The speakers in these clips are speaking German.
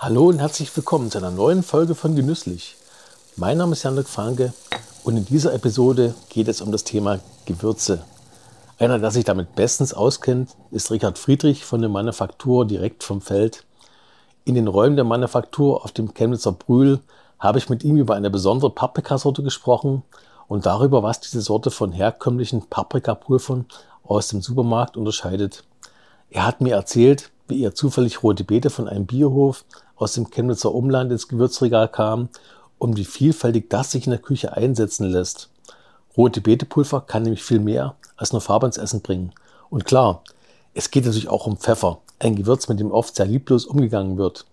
Hallo und herzlich willkommen zu einer neuen Folge von Genüsslich. Mein Name ist Jan-Dirk Franke und in dieser Episode geht es um das Thema Gewürze. Einer, der sich damit bestens auskennt, ist Richard Friedrich von der Manufaktur direkt vom Feld. In den Räumen der Manufaktur auf dem Chemnitzer Brühl habe ich mit ihm über eine besondere Paprikasorte gesprochen und darüber, was diese Sorte von herkömmlichen Paprikapulvern aus dem Supermarkt unterscheidet. Er hat mir erzählt, wie er zufällig rote Beete von einem Biohof aus dem Chemnitzer Umland ins Gewürzregal kam und wie vielfältig das sich in der Küche einsetzen lässt. Rote Beetepulver kann nämlich viel mehr als nur Farbe ins Essen bringen. Und klar, es geht natürlich auch um Pfeffer, ein Gewürz, mit dem oft sehr lieblos umgegangen wird.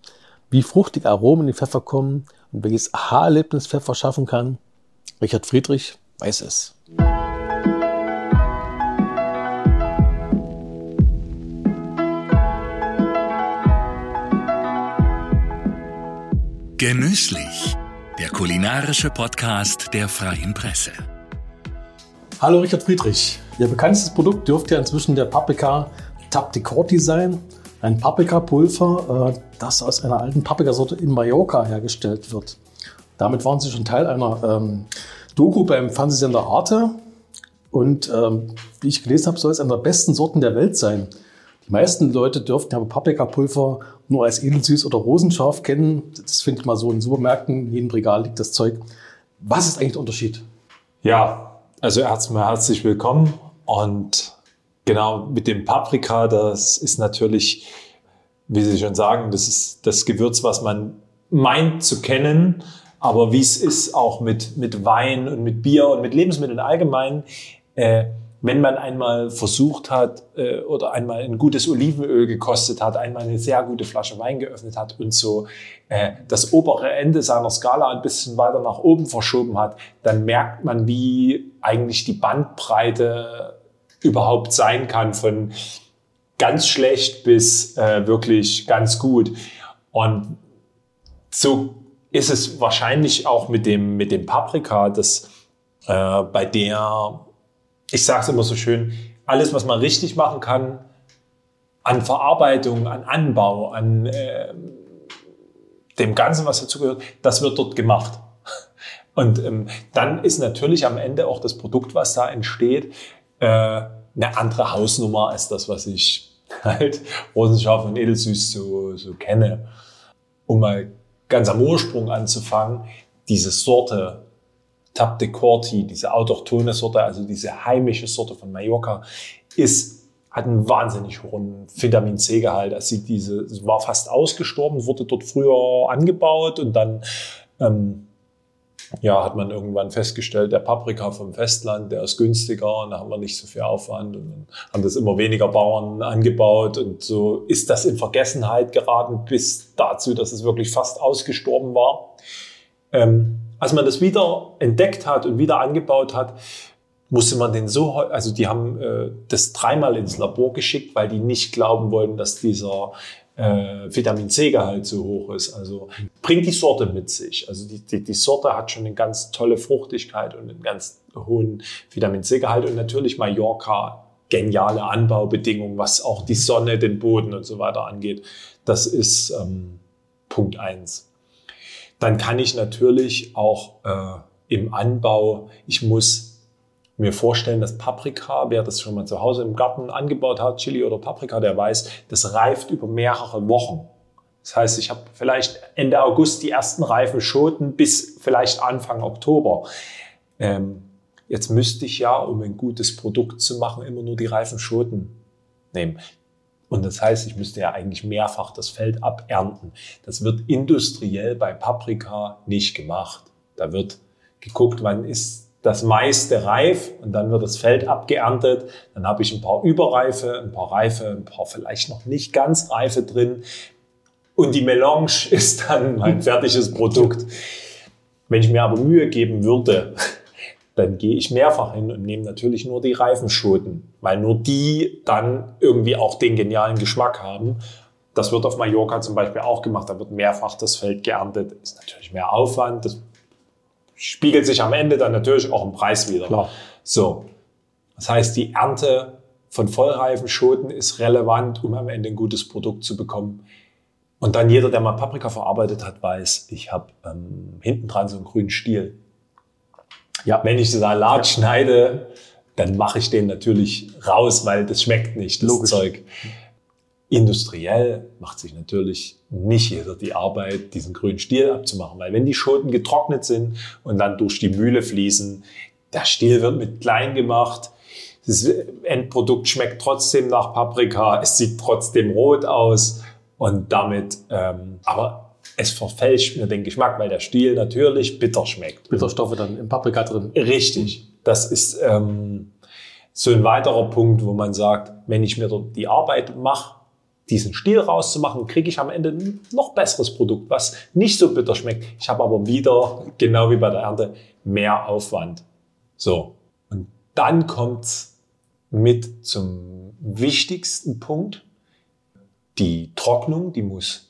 Wie fruchtig Aromen in Pfeffer kommen und welches Aha-Erlebnis Pfeffer schaffen kann, Richard Friedrich weiß es. Genüsslich, der kulinarische Podcast der Freien Presse. Hallo Richard Friedrich. Ihr bekanntestes Produkt dürfte ja inzwischen der Paprika Tapticorti sein. Ein Paprikapulver, äh, das aus einer alten Paprikasorte in Mallorca hergestellt wird. Damit waren Sie schon Teil einer ähm, Doku beim Fernsehsender Arte. Und ähm, wie ich gelesen habe, soll es einer der besten Sorten der Welt sein. Die meisten Leute dürften aber Paprikapulver nur als edelsüß oder rosenscharf kennen. Das finde ich mal so in Supermärkten, in jedem Regal liegt das Zeug. Was ist eigentlich der Unterschied? Ja, also erstmal herzlich willkommen und genau mit dem Paprika, das ist natürlich, wie Sie schon sagen, das ist das Gewürz, was man meint zu kennen, aber wie es ist auch mit, mit Wein und mit Bier und mit Lebensmitteln allgemein, äh, wenn man einmal versucht hat äh, oder einmal ein gutes Olivenöl gekostet hat, einmal eine sehr gute Flasche Wein geöffnet hat und so äh, das obere Ende seiner Skala ein bisschen weiter nach oben verschoben hat, dann merkt man, wie eigentlich die Bandbreite überhaupt sein kann von ganz schlecht bis äh, wirklich ganz gut. Und so ist es wahrscheinlich auch mit dem, mit dem Paprika, dass äh, bei der ich sage es immer so schön, alles, was man richtig machen kann, an Verarbeitung, an Anbau, an äh, dem Ganzen, was dazugehört, das wird dort gemacht. Und ähm, dann ist natürlich am Ende auch das Produkt, was da entsteht, äh, eine andere Hausnummer als das, was ich halt rosenscharf und edelsüß so, so kenne. Um mal ganz am Ursprung anzufangen, diese Sorte Tap de Corti, diese autochtone Sorte, also diese heimische Sorte von Mallorca, ist, hat einen wahnsinnig hohen Vitamin C-Gehalt. Also diese war fast ausgestorben, wurde dort früher angebaut und dann ähm, ja, hat man irgendwann festgestellt, der Paprika vom Festland, der ist günstiger und da haben wir nicht so viel Aufwand und dann haben das immer weniger Bauern angebaut und so ist das in Vergessenheit geraten bis dazu, dass es wirklich fast ausgestorben war. Ähm, als man das wieder entdeckt hat und wieder angebaut hat, musste man den so, also die haben äh, das dreimal ins Labor geschickt, weil die nicht glauben wollten, dass dieser äh, Vitamin C-Gehalt so hoch ist. Also bringt die Sorte mit sich. Also die, die, die Sorte hat schon eine ganz tolle Fruchtigkeit und einen ganz hohen Vitamin C-Gehalt und natürlich Mallorca geniale Anbaubedingungen, was auch die Sonne, den Boden und so weiter angeht. Das ist ähm, Punkt eins dann kann ich natürlich auch äh, im Anbau, ich muss mir vorstellen, dass Paprika, wer das schon mal zu Hause im Garten angebaut hat, Chili oder Paprika, der weiß, das reift über mehrere Wochen. Das heißt, ich habe vielleicht Ende August die ersten reifen Schoten bis vielleicht Anfang Oktober. Ähm, jetzt müsste ich ja, um ein gutes Produkt zu machen, immer nur die reifen Schoten nehmen. Und das heißt, ich müsste ja eigentlich mehrfach das Feld abernten. Das wird industriell bei Paprika nicht gemacht. Da wird geguckt, wann ist das meiste reif und dann wird das Feld abgeerntet. Dann habe ich ein paar Überreife, ein paar Reife, ein paar vielleicht noch nicht ganz Reife drin. Und die Melange ist dann mein fertiges Produkt. Wenn ich mir aber Mühe geben würde, dann gehe ich mehrfach hin und nehme natürlich nur die Reifenschoten, weil nur die dann irgendwie auch den genialen Geschmack haben. Das wird auf Mallorca zum Beispiel auch gemacht. Da wird mehrfach das Feld geerntet. Ist natürlich mehr Aufwand. Das spiegelt sich am Ende dann natürlich auch im Preis wieder. Klar. So. Das heißt, die Ernte von vollreifen Schoten ist relevant, um am Ende ein gutes Produkt zu bekommen. Und dann jeder, der mal Paprika verarbeitet hat, weiß, ich habe ähm, hinten dran so einen grünen Stiel. Ja. Wenn ich Salat ja. schneide, dann mache ich den natürlich raus, weil das schmeckt nicht, das Logisch. Zeug. Industriell macht sich natürlich nicht jeder die Arbeit, diesen grünen Stiel abzumachen, weil wenn die Schoten getrocknet sind und dann durch die Mühle fließen, der Stiel wird mit klein gemacht, das Endprodukt schmeckt trotzdem nach Paprika, es sieht trotzdem rot aus und damit, ähm, aber es verfälscht mir den Geschmack, weil der Stiel natürlich bitter schmeckt. Bitterstoffe dann im Paprika drin. Richtig. Das ist ähm, so ein weiterer Punkt, wo man sagt, wenn ich mir die Arbeit mache, diesen Stiel rauszumachen, kriege ich am Ende ein noch besseres Produkt, was nicht so bitter schmeckt. Ich habe aber wieder, genau wie bei der Ernte, mehr Aufwand. So. Und dann kommt's mit zum wichtigsten Punkt. Die Trocknung, die muss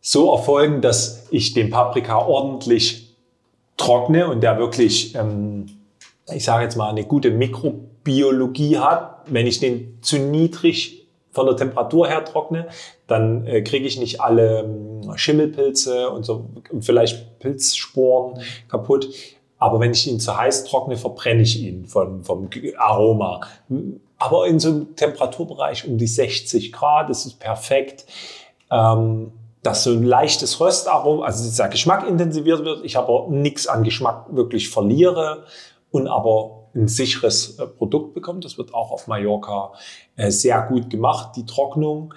so erfolgen, dass ich den Paprika ordentlich trockne und der wirklich, ähm, ich sage jetzt mal, eine gute Mikrobiologie hat. Wenn ich den zu niedrig von der Temperatur her trockne, dann äh, kriege ich nicht alle ähm, Schimmelpilze und so vielleicht Pilzsporen kaputt. Aber wenn ich ihn zu heiß trockne, verbrenne ich ihn vom, vom Aroma. Aber in so einem Temperaturbereich um die 60 Grad, das ist perfekt. Ähm, dass so ein leichtes Röstaroma, also dieser Geschmack intensiviert wird, ich aber nichts an Geschmack wirklich verliere und aber ein sicheres äh, Produkt bekommt. Das wird auch auf Mallorca äh, sehr gut gemacht, die Trocknung.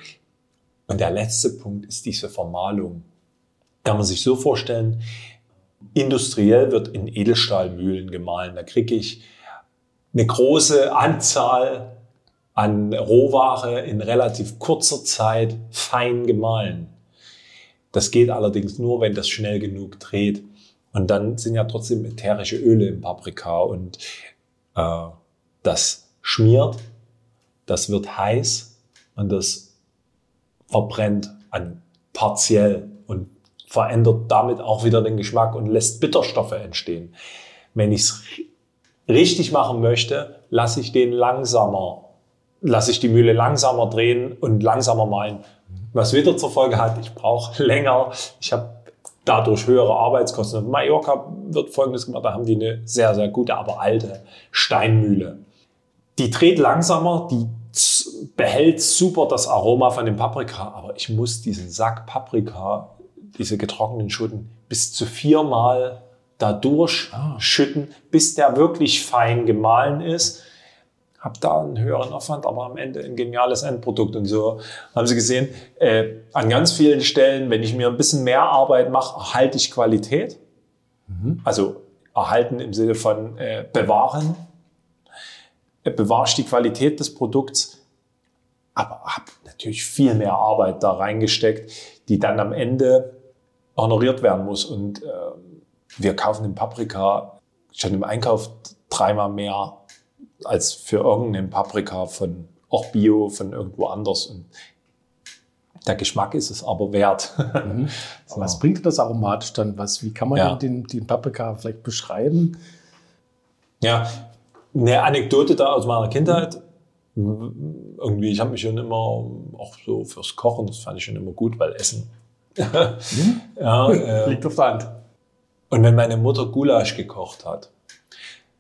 Und der letzte Punkt ist diese Vermahlung. Kann man sich so vorstellen, industriell wird in Edelstahlmühlen gemahlen. Da kriege ich eine große Anzahl an Rohware in relativ kurzer Zeit fein gemahlen. Das geht allerdings nur, wenn das schnell genug dreht. Und dann sind ja trotzdem ätherische Öle im Paprika und äh, das schmiert, das wird heiß und das verbrennt an partiell und verändert damit auch wieder den Geschmack und lässt Bitterstoffe entstehen. Wenn ich es richtig machen möchte, lasse ich den langsamer, lasse ich die Mühle langsamer drehen und langsamer malen. Was wieder zur Folge hat, ich brauche länger, ich habe dadurch höhere Arbeitskosten. In Mallorca wird Folgendes gemacht, da haben die eine sehr, sehr gute, aber alte Steinmühle. Die dreht langsamer, die behält super das Aroma von dem Paprika, aber ich muss diesen Sack Paprika, diese getrockneten Schoten, bis zu viermal da durchschütten, ah. bis der wirklich fein gemahlen ist habe da einen höheren Aufwand, aber am Ende ein geniales Endprodukt. Und so haben Sie gesehen, äh, an ganz vielen Stellen, wenn ich mir ein bisschen mehr Arbeit mache, erhalte ich Qualität. Mhm. Also erhalten im Sinne von äh, bewahren. Äh, bewahre ich die Qualität des Produkts, aber habe natürlich viel mehr Arbeit da reingesteckt, die dann am Ende honoriert werden muss. Und äh, wir kaufen den Paprika schon im Einkauf dreimal mehr als für irgendeinen Paprika von auch Bio von irgendwo anders. Und der Geschmack ist es aber wert. Mhm. so. Was bringt das aromatisch dann? Was, wie kann man ja. den, den Paprika vielleicht beschreiben? Ja, eine Anekdote da aus meiner Kindheit. Irgendwie, ich habe mich schon immer auch so fürs Kochen, das fand ich schon immer gut, weil Essen. mhm. ja, äh, Liegt auf der Hand. Und wenn meine Mutter Gulasch gekocht hat,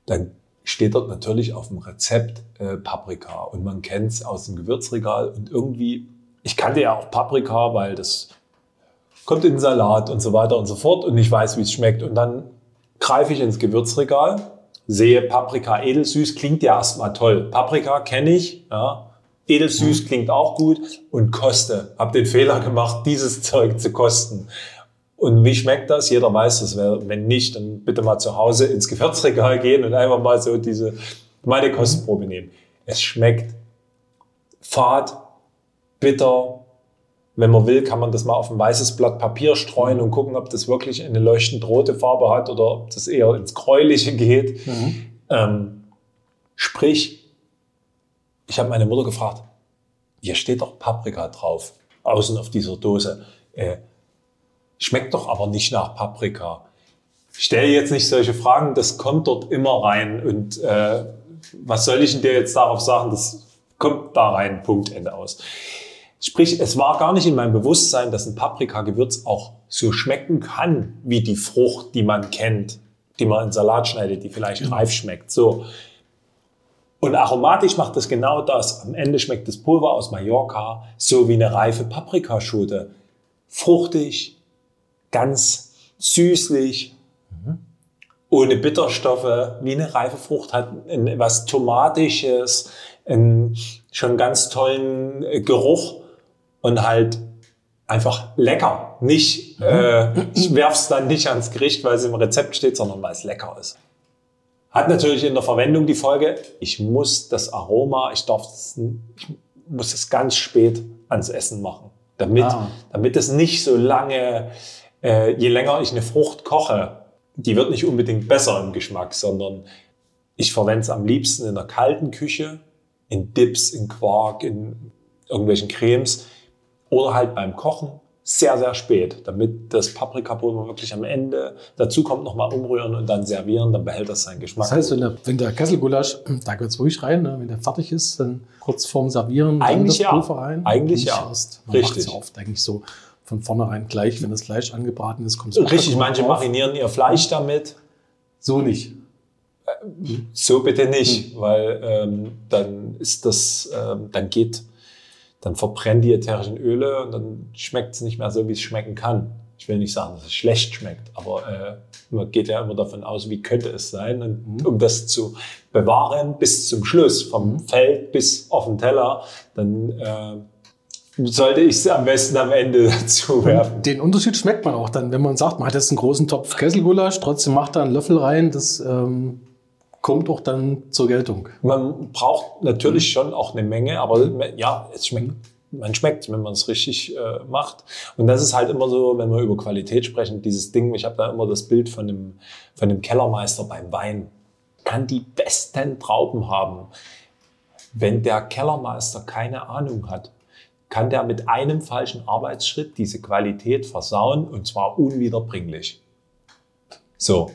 dann steht dort natürlich auf dem Rezept äh, Paprika und man kennt es aus dem Gewürzregal und irgendwie, ich kannte ja auch Paprika, weil das kommt in den Salat und so weiter und so fort und ich weiß, wie es schmeckt und dann greife ich ins Gewürzregal, sehe Paprika edelsüß, klingt ja erstmal toll. Paprika kenne ich, ja. Edelsüß mhm. klingt auch gut und koste. Hab den Fehler gemacht, dieses Zeug zu kosten. Und wie schmeckt das? Jeder weiß das. Wenn nicht, dann bitte mal zu Hause ins Gewürzregal gehen und einfach mal so diese, meine Kostprobe nehmen. Es schmeckt fad, bitter. Wenn man will, kann man das mal auf ein weißes Blatt Papier streuen und gucken, ob das wirklich eine leuchtend rote Farbe hat oder ob das eher ins Gräuliche geht. Mhm. Ähm, sprich, ich habe meine Mutter gefragt, hier steht doch Paprika drauf, außen auf dieser Dose. Äh, Schmeckt doch aber nicht nach Paprika. Ich stelle jetzt nicht solche Fragen, das kommt dort immer rein. Und äh, was soll ich denn dir jetzt darauf sagen? Das kommt da rein, Punkt, Ende aus. Sprich, es war gar nicht in meinem Bewusstsein, dass ein Paprikagewürz auch so schmecken kann, wie die Frucht, die man kennt, die man in Salat schneidet, die vielleicht reif schmeckt. So. Und aromatisch macht das genau das. Am Ende schmeckt das Pulver aus Mallorca so wie eine reife Paprikaschote. Fruchtig, ganz süßlich, ohne Bitterstoffe, wie eine reife Frucht hat etwas Tomatisches, einen schon ganz tollen äh, Geruch und halt einfach lecker. Nicht, äh, ich werf's dann nicht ans Gericht, weil es im Rezept steht, sondern weil es lecker ist. Hat natürlich in der Verwendung die Folge, ich muss das Aroma, ich darf es, ich muss es ganz spät ans Essen machen, damit, ah. damit es nicht so lange, äh, je länger ich eine Frucht koche, die wird nicht unbedingt besser im Geschmack, sondern ich verwende es am liebsten in der kalten Küche, in Dips, in Quark, in irgendwelchen Cremes oder halt beim Kochen sehr, sehr spät, damit das Paprikapulver wirklich am Ende dazu kommt, nochmal umrühren und dann servieren, dann behält das seinen Geschmack. Das heißt, wenn der, wenn der Kesselgulasch, da es ruhig rein, ne? wenn der fertig ist, dann kurz vorm Servieren eigentlich dann das Pulver ja. rein. Eigentlich ja. Erst. Man Richtig. Ja oft eigentlich so von vornherein gleich, wenn das Fleisch angebraten ist, kommt es Richtig, manche drauf. marinieren ihr Fleisch damit. So nicht. So bitte nicht, hm. weil ähm, dann ist das, ähm, dann geht dann verbrennen die ätherischen Öle und dann schmeckt es nicht mehr so, wie es schmecken kann. Ich will nicht sagen, dass es schlecht schmeckt, aber äh, man geht ja immer davon aus, wie könnte es sein. Und mhm. um das zu bewahren bis zum Schluss, vom mhm. Feld bis auf den Teller, dann äh, sollte ich es am besten am Ende dazu werfen. Den Unterschied schmeckt man auch dann, wenn man sagt, man hat jetzt einen großen Topf Kesselgulasch, trotzdem macht da einen Löffel rein, das ähm, kommt auch dann zur Geltung. Man braucht natürlich schon auch eine Menge, aber ja, es schmeckt. Man schmeckt, wenn man es richtig äh, macht. Und das ist halt immer so, wenn wir über Qualität sprechen, dieses Ding, ich habe da immer das Bild von dem, von dem Kellermeister beim Wein. Kann die besten Trauben haben. Wenn der Kellermeister keine Ahnung hat, kann der mit einem falschen Arbeitsschritt diese Qualität versauen und zwar unwiederbringlich. So,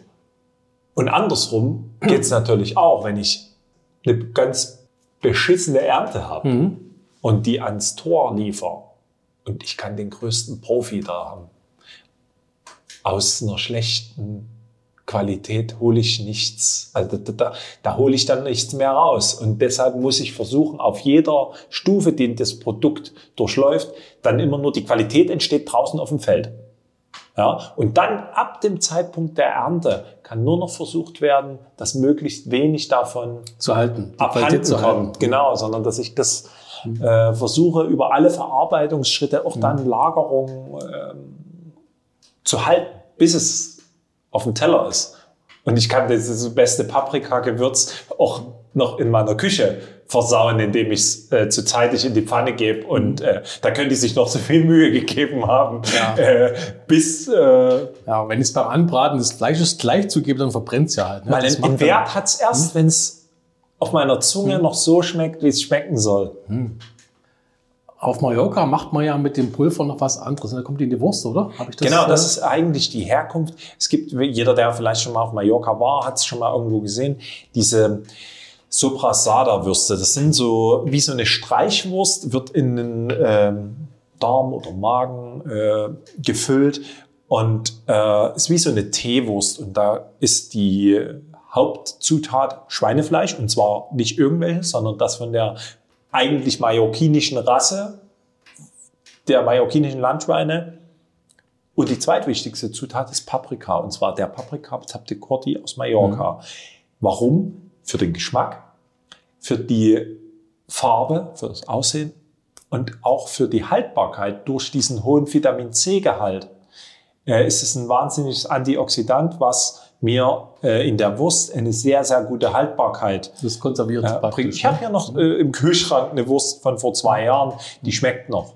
und andersrum geht es natürlich auch, wenn ich eine ganz beschissene Ernte habe mhm. und die ans Tor liefere und ich kann den größten Profi da haben. Aus einer schlechten Qualität hole ich nichts, also da, da, da hole ich dann nichts mehr raus. Und deshalb muss ich versuchen, auf jeder Stufe, die das Produkt durchläuft, dann immer nur die Qualität entsteht draußen auf dem Feld. Ja, und dann ab dem Zeitpunkt der Ernte kann nur noch versucht werden, dass möglichst wenig davon zu halten, abhanden zu kommt. Halten. Genau, sondern dass ich das äh, versuche über alle Verarbeitungsschritte, auch dann mhm. Lagerung äh, zu halten, bis es auf dem Teller ist. Und ich kann das beste Paprika-Gewürz auch noch in meiner Küche versauen, indem ich es äh, zu zeitig in die Pfanne gebe. Und äh, da könnte ich sich noch so viel Mühe gegeben haben, ja. äh, bis... Äh, ja, wenn ich es beim Anbraten des Fleisches gleich zugebe, dann verbrennt es ja halt. Ne? Weil den Wert hat es erst, hm? wenn es auf meiner Zunge hm. noch so schmeckt, wie es schmecken soll. Hm. Auf Mallorca macht man ja mit dem Pulver noch was anderes. Da kommt die in die Wurst, oder? Das, genau, das ist eigentlich die Herkunft. Es gibt, jeder, der vielleicht schon mal auf Mallorca war, hat es schon mal irgendwo gesehen, diese Soprasada-Würste. Das sind so wie so eine Streichwurst, wird in den ähm, Darm oder Magen äh, gefüllt und äh, ist wie so eine Teewurst. Und da ist die Hauptzutat Schweinefleisch und zwar nicht irgendwelches, sondern das von der eigentlich mallorquinischen Rasse, der mallorquinischen Landschweine. Und die zweitwichtigste Zutat ist Paprika, und zwar der Paprika Taptecorti aus Mallorca. Mhm. Warum? für den Geschmack, für die Farbe, für das Aussehen und auch für die Haltbarkeit durch diesen hohen Vitamin C-Gehalt äh, ist es ein wahnsinniges Antioxidant, was mir äh, in der Wurst eine sehr, sehr gute Haltbarkeit das konserviert äh, bringt. Ich habe hier noch äh, im Kühlschrank eine Wurst von vor zwei Jahren, die schmeckt noch.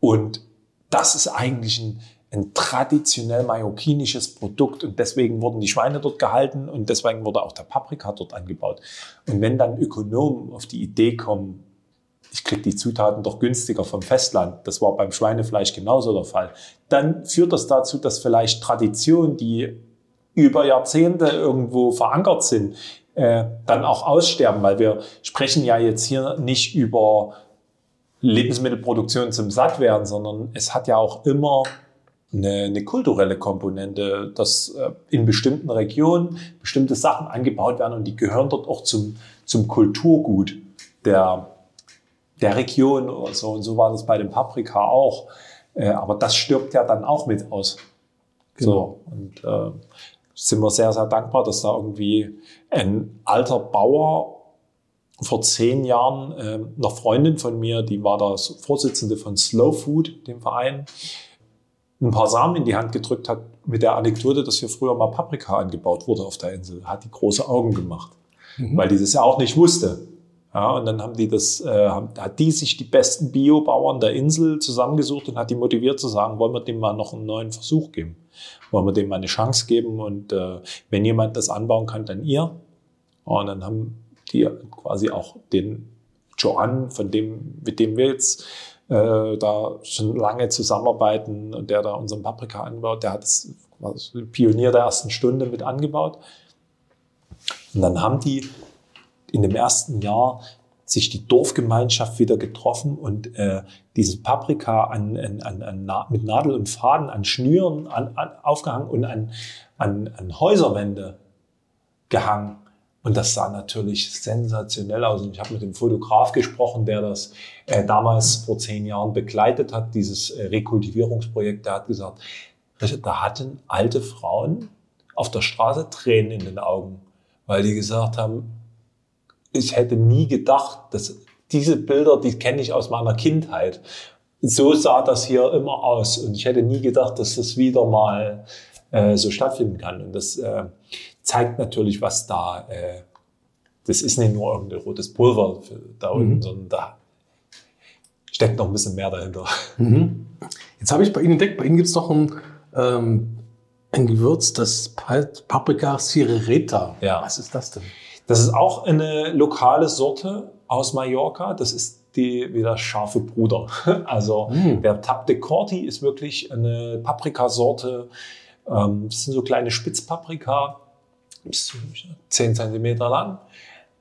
Und das ist eigentlich ein ein traditionell mallorquinisches Produkt und deswegen wurden die Schweine dort gehalten und deswegen wurde auch der Paprika dort angebaut. Und wenn dann Ökonomen auf die Idee kommen, ich kriege die Zutaten doch günstiger vom Festland, das war beim Schweinefleisch genauso der Fall, dann führt das dazu, dass vielleicht Traditionen, die über Jahrzehnte irgendwo verankert sind, äh, dann auch aussterben, weil wir sprechen ja jetzt hier nicht über Lebensmittelproduktion zum Sattwerden, sondern es hat ja auch immer eine, eine kulturelle Komponente, dass äh, in bestimmten Regionen bestimmte Sachen angebaut werden und die gehören dort auch zum, zum Kulturgut der, der Region oder so. Und so war das bei dem Paprika auch. Äh, aber das stirbt ja dann auch mit aus. Genau. So, und äh, sind wir sehr, sehr dankbar, dass da irgendwie ein alter Bauer vor zehn Jahren äh, eine Freundin von mir, die war da Vorsitzende von Slow Food, dem Verein, ein paar Samen in die Hand gedrückt hat mit der Anekdote, dass hier früher mal Paprika angebaut wurde auf der Insel. Hat die große Augen gemacht, mhm. weil die das ja auch nicht wusste. Ja, und dann haben die das, äh, hat die sich die besten Biobauern der Insel zusammengesucht und hat die motiviert zu sagen, wollen wir dem mal noch einen neuen Versuch geben? Wollen wir dem mal eine Chance geben? Und äh, wenn jemand das anbauen kann, dann ihr. Und dann haben die quasi auch den Joan, von dem, mit dem wir jetzt äh, da schon lange zusammenarbeiten und der da unseren Paprika anbaut, der hat das also Pionier der ersten Stunde mit angebaut. Und dann haben die in dem ersten Jahr sich die Dorfgemeinschaft wieder getroffen und äh, dieses Paprika an, an, an, an, mit Nadel und Faden an Schnüren an, an, aufgehangen und an, an, an Häuserwände gehangen. Und das sah natürlich sensationell aus. Und ich habe mit dem Fotograf gesprochen, der das äh, damals vor zehn Jahren begleitet hat, dieses äh, Rekultivierungsprojekt. Der hat gesagt, da hatten alte Frauen auf der Straße Tränen in den Augen, weil die gesagt haben, ich hätte nie gedacht, dass diese Bilder, die kenne ich aus meiner Kindheit. So sah das hier immer aus. Und ich hätte nie gedacht, dass das wieder mal äh, so stattfinden kann. Und das äh, zeigt natürlich, was da, äh, das ist nicht nur irgendein rotes Pulver da unten, mhm. sondern da steckt noch ein bisschen mehr dahinter. Mhm. Jetzt habe ich bei Ihnen entdeckt, bei Ihnen gibt es noch ein, ähm, ein Gewürz, das Paprika Cirereta. Ja. Was ist das denn? Das ist auch eine lokale Sorte aus Mallorca. Das ist die wieder scharfe Bruder. Also mm. der Tap de Corti ist wirklich eine Paprikasorte. Ähm, das sind so kleine Spitzpaprika, bis zu 10 cm lang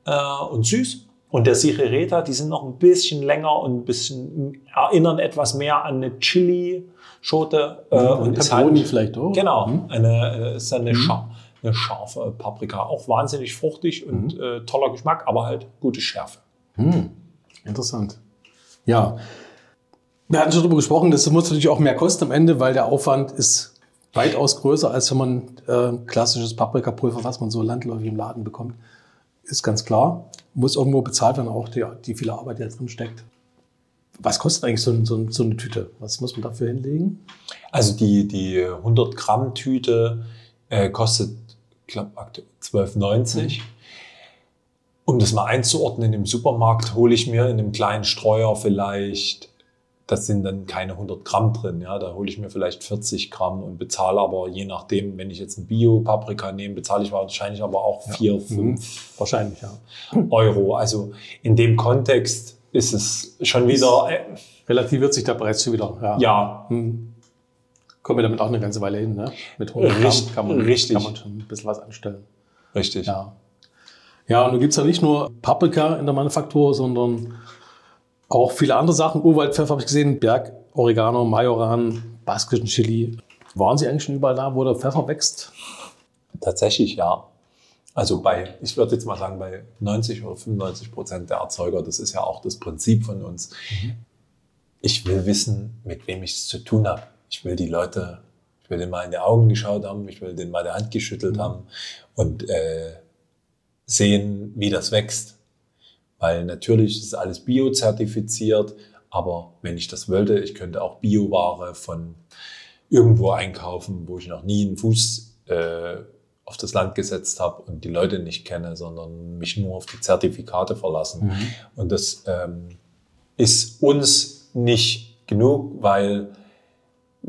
äh, und süß. Und der Sirereta, die sind noch ein bisschen länger und ein bisschen erinnern etwas mehr an eine Chili-Schote. Äh, und Pepperoni halt, vielleicht auch. Genau, mhm. eine, ist eine, mhm. Scha eine scharfe Paprika. Auch wahnsinnig fruchtig und mhm. äh, toller Geschmack, aber halt gute Schärfe. Mhm. Interessant. Ja, wir hatten schon darüber gesprochen, das muss natürlich auch mehr kosten am Ende, weil der Aufwand ist weitaus größer, als wenn man äh, klassisches Paprikapulver, was man so landläufig im Laden bekommt. Ist ganz klar. Muss irgendwo bezahlt werden, auch die, die viele Arbeit, die da drin steckt. Was kostet eigentlich so, so, so, eine Tüte? Was muss man dafür hinlegen? Also die, die 100 Gramm Tüte äh, kostet, glaube, 12,90. Mhm. Um das mal einzuordnen, im Supermarkt hole ich mir in einem kleinen Streuer vielleicht das sind dann keine 100 Gramm drin. Ja, da hole ich mir vielleicht 40 Gramm und bezahle aber je nachdem, wenn ich jetzt ein Bio-Paprika nehme, bezahle ich wahrscheinlich aber auch 4, ja. 5 mhm. wahrscheinlich, ja. Euro. Also in dem Kontext ist es schon wieder. Äh, relativiert sich der Preis schon wieder. Ja. ja. Mhm. Kommen wir damit auch eine ganze Weile hin, ne? Mit 100 Gramm kann, man, richtig. kann man schon ein bisschen was anstellen. Richtig. Ja. Ja, und du gibt's ja nicht nur Paprika in der Manufaktur, sondern auch viele andere Sachen. Urwaldpfeffer habe ich gesehen, Berg, Oregano, Majoran, baskischen Chili. Waren Sie eigentlich schon überall da, wo der Pfeffer wächst? Tatsächlich, ja. Also bei, ich würde jetzt mal sagen, bei 90 oder 95 Prozent der Erzeuger, das ist ja auch das Prinzip von uns. Mhm. Ich will wissen, mit wem ich es zu tun habe. Ich will die Leute, ich will denen mal in die Augen geschaut haben, ich will denen mal die Hand geschüttelt mhm. haben und äh, sehen, wie das wächst. Weil natürlich ist alles biozertifiziert, aber wenn ich das wollte, ich könnte auch Bioware von irgendwo einkaufen, wo ich noch nie einen Fuß äh, auf das Land gesetzt habe und die Leute nicht kenne, sondern mich nur auf die Zertifikate verlassen. Mhm. Und das ähm, ist uns nicht genug, weil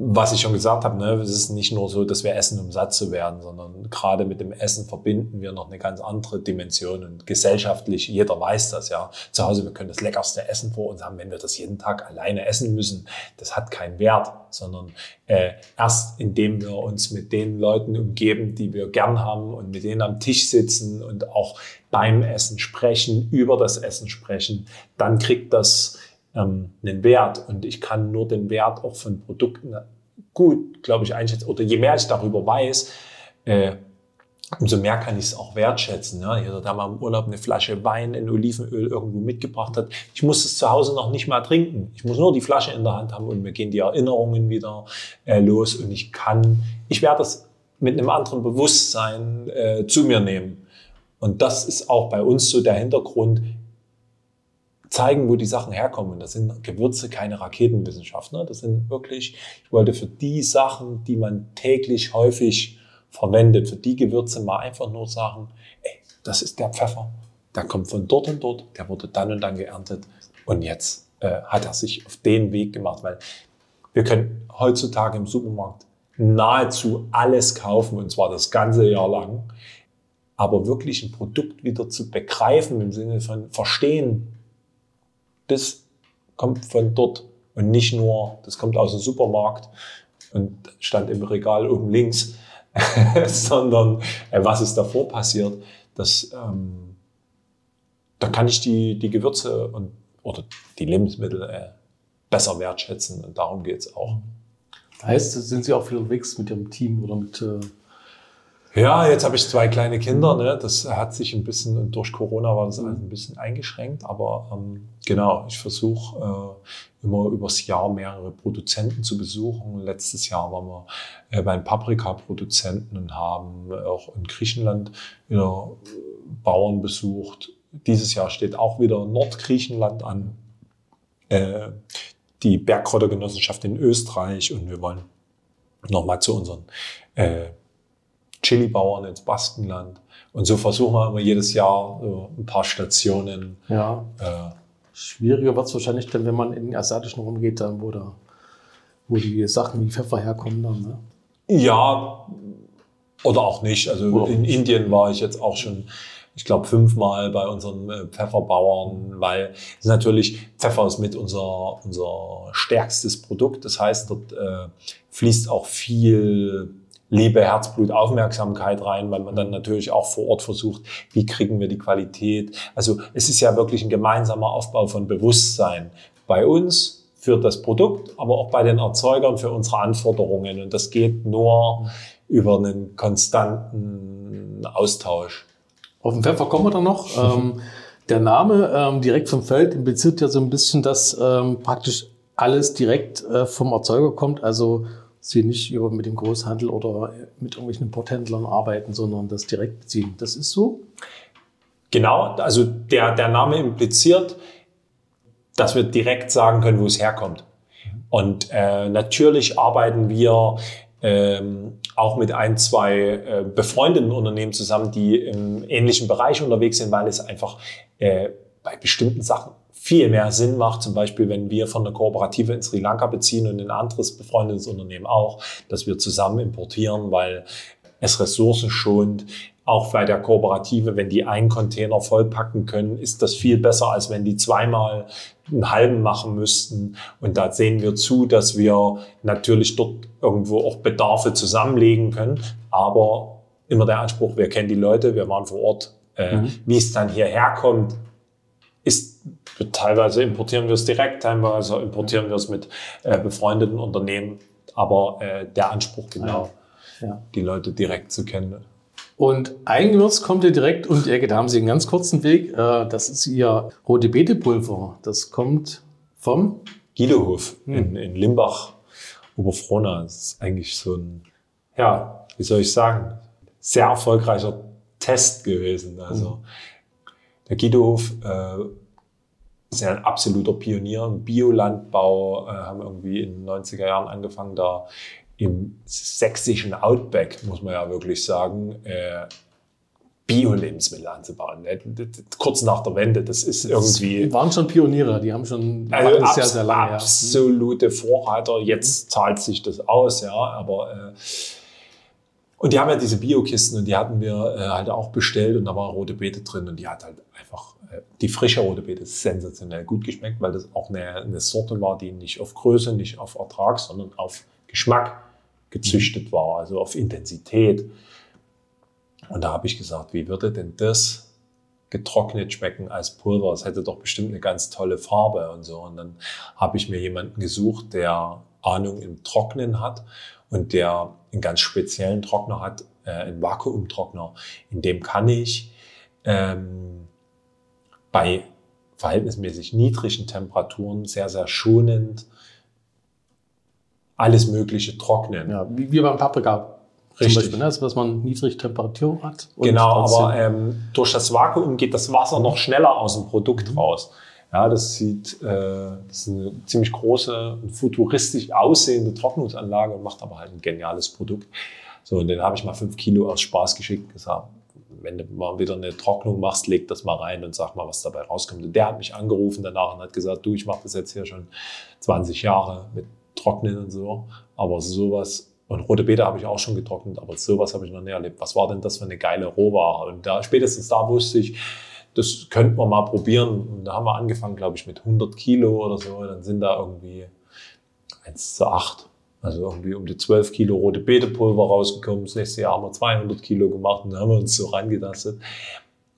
was ich schon gesagt habe, ne, es ist nicht nur so, dass wir essen, um satt zu werden, sondern gerade mit dem Essen verbinden wir noch eine ganz andere Dimension und gesellschaftlich, jeder weiß das, ja. Zu Hause, wir können das leckerste Essen vor uns haben, wenn wir das jeden Tag alleine essen müssen, das hat keinen Wert, sondern äh, erst indem wir uns mit den Leuten umgeben, die wir gern haben und mit denen am Tisch sitzen und auch beim Essen sprechen, über das Essen sprechen, dann kriegt das ähm, einen Wert und ich kann nur den Wert auch von Produkten gut, glaube ich, einschätzen. Oder je mehr ich darüber weiß, äh, umso mehr kann ich es auch wertschätzen. Ja? Jeder, der mal im Urlaub eine Flasche Wein in Olivenöl irgendwo mitgebracht hat, ich muss es zu Hause noch nicht mal trinken. Ich muss nur die Flasche in der Hand haben und mir gehen die Erinnerungen wieder äh, los und ich kann, ich werde das mit einem anderen Bewusstsein äh, zu mir nehmen. Und das ist auch bei uns so der Hintergrund, zeigen, wo die Sachen herkommen. Das sind Gewürze keine Raketenwissenschaft. Ne? Das sind wirklich, ich wollte für die Sachen, die man täglich häufig verwendet, für die Gewürze mal einfach nur sagen, ey, das ist der Pfeffer, der kommt von dort und dort, der wurde dann und dann geerntet und jetzt äh, hat er sich auf den Weg gemacht, weil wir können heutzutage im Supermarkt nahezu alles kaufen und zwar das ganze Jahr lang. Aber wirklich ein Produkt wieder zu begreifen im Sinne von verstehen, das kommt von dort und nicht nur, das kommt aus dem Supermarkt und stand im Regal oben links, sondern äh, was ist davor passiert, das, ähm, da kann ich die, die Gewürze und, oder die Lebensmittel äh, besser wertschätzen und darum geht es auch. Heißt, sind Sie auch viel unterwegs mit Ihrem Team oder mit äh ja, jetzt habe ich zwei kleine Kinder. Ne? Das hat sich ein bisschen, durch Corona war das alles ein bisschen eingeschränkt. Aber ähm, genau, ich versuche äh, immer übers Jahr mehrere Produzenten zu besuchen. Letztes Jahr waren wir äh, beim Paprika-Produzenten und haben auch in Griechenland wieder Bauern besucht. Dieses Jahr steht auch wieder Nordgriechenland an. Äh, die Bergkräutergenossenschaft in Österreich und wir wollen nochmal zu unseren äh, Chili-Bauern ins Baskenland. Und so versuchen wir immer jedes Jahr so ein paar Stationen. Ja. Äh, Schwieriger wird es wahrscheinlich dann, wenn man in den asiatischen Raum geht, dann, wo, da, wo die Sachen wie Pfeffer herkommen. Dann, ne? Ja, oder auch nicht. Also oder in Indien war ich jetzt auch schon, ich glaube, fünfmal bei unseren äh, Pfefferbauern, weil natürlich Pfeffer ist mit unser, unser stärkstes Produkt. Das heißt, dort äh, fließt auch viel Liebe, Herzblut, Aufmerksamkeit rein, weil man dann natürlich auch vor Ort versucht, wie kriegen wir die Qualität. Also es ist ja wirklich ein gemeinsamer Aufbau von Bewusstsein bei uns für das Produkt, aber auch bei den Erzeugern für unsere Anforderungen. Und das geht nur über einen konstanten Austausch. Auf den Pfeffer kommen wir dann noch. ähm, der Name ähm, direkt vom Feld impliziert ja so ein bisschen, dass ähm, praktisch alles direkt äh, vom Erzeuger kommt. Also sie nicht über mit dem Großhandel oder mit irgendwelchen Importhändlern arbeiten, sondern das direkt beziehen. Das ist so? Genau, also der, der Name impliziert, dass wir direkt sagen können, wo es herkommt. Und äh, natürlich arbeiten wir ähm, auch mit ein, zwei äh, befreundeten Unternehmen zusammen, die im ähnlichen Bereich unterwegs sind, weil es einfach äh, bei bestimmten Sachen viel mehr Sinn macht, zum Beispiel, wenn wir von der Kooperative in Sri Lanka beziehen und ein anderes befreundetes Unternehmen auch, dass wir zusammen importieren, weil es Ressourcen schont. Auch bei der Kooperative, wenn die einen Container vollpacken können, ist das viel besser, als wenn die zweimal einen halben machen müssten. Und da sehen wir zu, dass wir natürlich dort irgendwo auch Bedarfe zusammenlegen können. Aber immer der Anspruch, wir kennen die Leute, wir waren vor Ort. Äh, mhm. Wie es dann hierher kommt, teilweise importieren wir es direkt, teilweise importieren wir es mit äh, befreundeten Unternehmen. Aber äh, der Anspruch genau, ja. die Leute direkt zu kennen. Und Gewürz kommt hier direkt um die Ecke. Da haben Sie einen ganz kurzen Weg. Äh, das ist Ihr rote Beetepulver. Das kommt vom Guidohof hm. in, in Limbach, Oberfrohna. Das ist eigentlich so ein, ja, wie soll ich sagen, sehr erfolgreicher Test gewesen. Also hm. der Guidohof äh, ist ja ein absoluter Pionier im Biolandbau, äh, haben irgendwie in den 90er Jahren angefangen, da im sächsischen Outback, muss man ja wirklich sagen, äh, Bio-Lebensmittel anzubauen. Äh, kurz nach der Wende, das ist irgendwie. Die waren schon Pioniere, die haben schon also sehr, sehr lange. Absolute Vorreiter. Jetzt zahlt sich das aus, ja, aber äh, und die haben ja diese Biokisten und die hatten wir äh, halt auch bestellt und da war rote Beete drin und die hat halt einfach, äh, die frische rote Beete sensationell gut geschmeckt, weil das auch eine, eine Sorte war, die nicht auf Größe, nicht auf Ertrag, sondern auf Geschmack gezüchtet war, also auf Intensität. Und da habe ich gesagt, wie würde denn das getrocknet schmecken als Pulver. Es hätte doch bestimmt eine ganz tolle Farbe und so. Und dann habe ich mir jemanden gesucht, der Ahnung im Trocknen hat und der einen ganz speziellen Trockner hat, äh, einen Vakuumtrockner. In dem kann ich ähm, bei verhältnismäßig niedrigen Temperaturen sehr, sehr schonend alles Mögliche trocknen. Ja, wie, wie beim Paprika. Richtig. Zum Beispiel, ne? also, dass man niedrige Temperatur hat. genau, aber ähm, durch das Vakuum geht das Wasser noch schneller aus dem Produkt mhm. raus. Ja, das sieht, äh, das ist eine ziemlich große, futuristisch aussehende Trocknungsanlage und macht aber halt ein geniales Produkt. So, und den habe ich mal fünf Kilo aus Spaß geschickt gesagt. Wenn du mal wieder eine Trocknung machst, leg das mal rein und sag mal, was dabei rauskommt. Und der hat mich angerufen danach und hat gesagt, du, ich mache das jetzt hier schon 20 Jahre mit Trocknen und so. Aber sowas, und rote Beete habe ich auch schon getrocknet, aber sowas habe ich noch nie erlebt. Was war denn das für eine geile Rohware? Und da, spätestens da wusste ich, das könnten wir mal probieren. Und da haben wir angefangen, glaube ich, mit 100 Kilo oder so. Dann sind da irgendwie 1 zu 8. Also irgendwie um die 12 Kilo rote Beetepulver rausgekommen. Das nächste Jahr haben wir 200 Kilo gemacht und dann haben wir uns so rangetastet.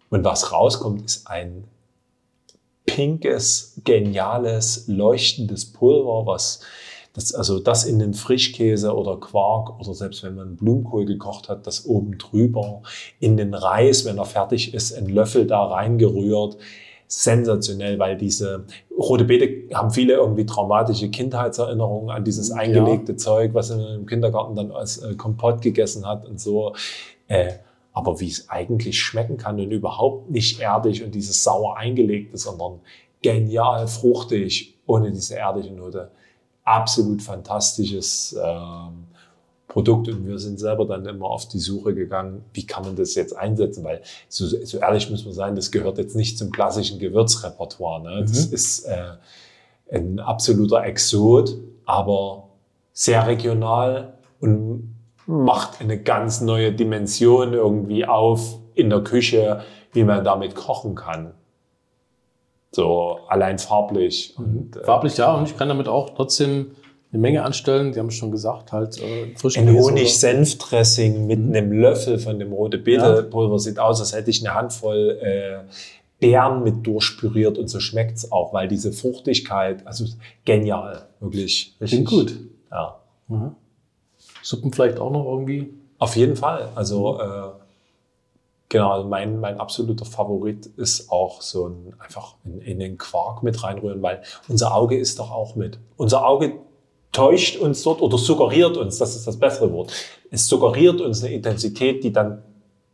Und was rauskommt, ist ein pinkes, geniales, leuchtendes Pulver, was das, also das in den Frischkäse oder Quark oder selbst wenn man Blumenkohl gekocht hat, das oben drüber, in den Reis, wenn er fertig ist, ein Löffel da reingerührt. Sensationell, weil diese rote Beete haben viele irgendwie traumatische Kindheitserinnerungen an dieses eingelegte ja. Zeug, was man im Kindergarten dann als äh, Kompott gegessen hat und so. Äh, aber wie es eigentlich schmecken kann und überhaupt nicht erdig und dieses sauer eingelegte, sondern genial fruchtig ohne diese erdige Note absolut fantastisches ähm, Produkt und wir sind selber dann immer auf die Suche gegangen, wie kann man das jetzt einsetzen, weil so, so ehrlich muss man sein, das gehört jetzt nicht zum klassischen Gewürzrepertoire. Ne? Das mhm. ist äh, ein absoluter Exot, aber sehr regional und macht eine ganz neue Dimension irgendwie auf in der Küche, wie man damit kochen kann. So allein farblich. Mhm. Und, äh, farblich ja, und ich kann damit auch trotzdem eine Menge anstellen. Die haben schon gesagt, halt äh, frisch Ein Honig-Senf-Dressing mit mhm. einem Löffel von dem rote Beete-Pulver ja. sieht aus, als hätte ich eine Handvoll äh, Beeren mit durchpüriert und so schmeckt's auch, weil diese Fruchtigkeit, also genial, wirklich. Richtig gut. Ja. Mhm. Suppen vielleicht auch noch irgendwie? Auf jeden Fall. Also mhm. äh, Genau, also mein, mein absoluter Favorit ist auch so ein, einfach in, in den Quark mit reinrühren, weil unser Auge ist doch auch mit. Unser Auge täuscht uns dort oder suggeriert uns, das ist das bessere Wort. Es suggeriert uns eine Intensität, die dann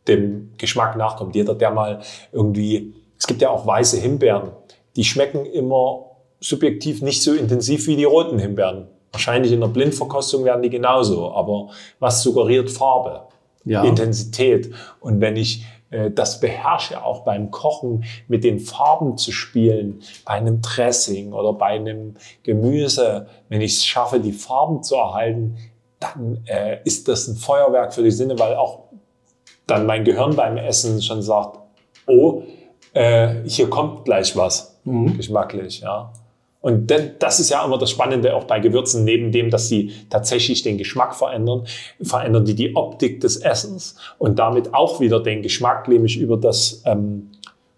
dem Geschmack nachkommt. Jeder, der mal irgendwie, es gibt ja auch weiße Himbeeren, die schmecken immer subjektiv nicht so intensiv wie die roten Himbeeren. Wahrscheinlich in der Blindverkostung werden die genauso, aber was suggeriert Farbe? Ja. Intensität. Und wenn ich äh, das beherrsche, auch beim Kochen mit den Farben zu spielen, bei einem Dressing oder bei einem Gemüse, wenn ich es schaffe, die Farben zu erhalten, dann äh, ist das ein Feuerwerk für die Sinne, weil auch dann mein Gehirn beim Essen schon sagt, oh, äh, hier kommt gleich was, mhm. geschmacklich, ja. Und das ist ja immer das Spannende auch bei Gewürzen, neben dem, dass sie tatsächlich den Geschmack verändern, verändern die die Optik des Essens und damit auch wieder den Geschmack, nämlich über das, ähm,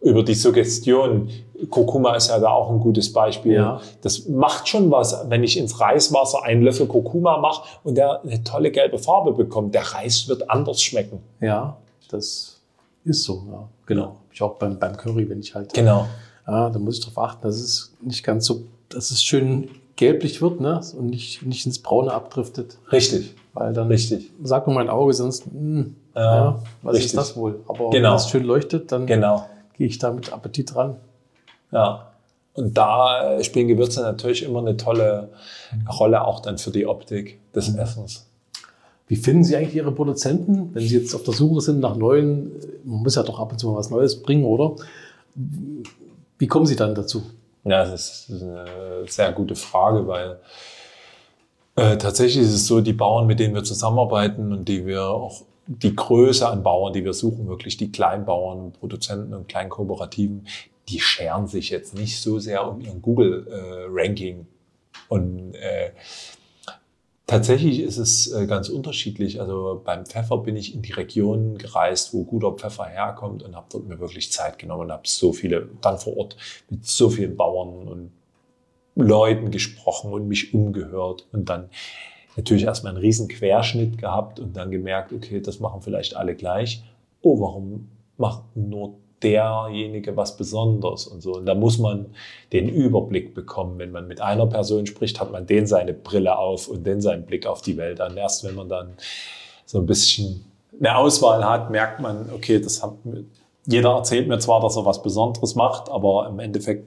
über die Suggestion. Kurkuma ist ja da auch ein gutes Beispiel. Ja. Das macht schon was, wenn ich ins Reiswasser einen Löffel Kurkuma mache und der eine tolle gelbe Farbe bekommt. Der Reis wird anders schmecken. Ja, das ist so. Ja. Genau. Ich auch beim, beim Curry, wenn ich halt. Genau. Ja, da muss ich darauf achten, dass es nicht ganz so dass es schön gelblich wird ne? und nicht, nicht ins Braune abdriftet. Richtig. Weil dann Richtig. sagt nur mein Auge sonst, mh, hm, ja, ja, was richtig. ist das wohl? Aber genau. wenn es schön leuchtet, dann genau. gehe ich da mit Appetit ran. Ja. Und da spielen Gewürze natürlich immer eine tolle Rolle, auch dann für die Optik des mhm. Essens. Wie finden Sie eigentlich Ihre Produzenten, wenn Sie jetzt auf der Suche sind nach neuen, man muss ja doch ab und zu mal was Neues bringen, oder? Wie kommen Sie dann dazu? Ja, das ist eine sehr gute Frage, weil äh, tatsächlich ist es so, die Bauern, mit denen wir zusammenarbeiten und die wir auch die Größe an Bauern, die wir suchen, wirklich die Kleinbauern, Produzenten und Kleinkooperativen, die scheren sich jetzt nicht so sehr um ihren Google-Ranking. Äh, und äh, Tatsächlich ist es äh, ganz unterschiedlich. Also beim Pfeffer bin ich in die Region gereist, wo guter Pfeffer herkommt und habe dort mir wirklich Zeit genommen und habe so viele, dann vor Ort mit so vielen Bauern und Leuten gesprochen und mich umgehört und dann natürlich erstmal einen riesen Querschnitt gehabt und dann gemerkt, okay, das machen vielleicht alle gleich. Oh, warum macht nur derjenige was Besonderes und so. Und da muss man den Überblick bekommen. Wenn man mit einer Person spricht, hat man den seine Brille auf und den seinen Blick auf die Welt an. Erst wenn man dann so ein bisschen eine Auswahl hat, merkt man, okay, das hat, jeder erzählt mir zwar, dass er was Besonderes macht, aber im Endeffekt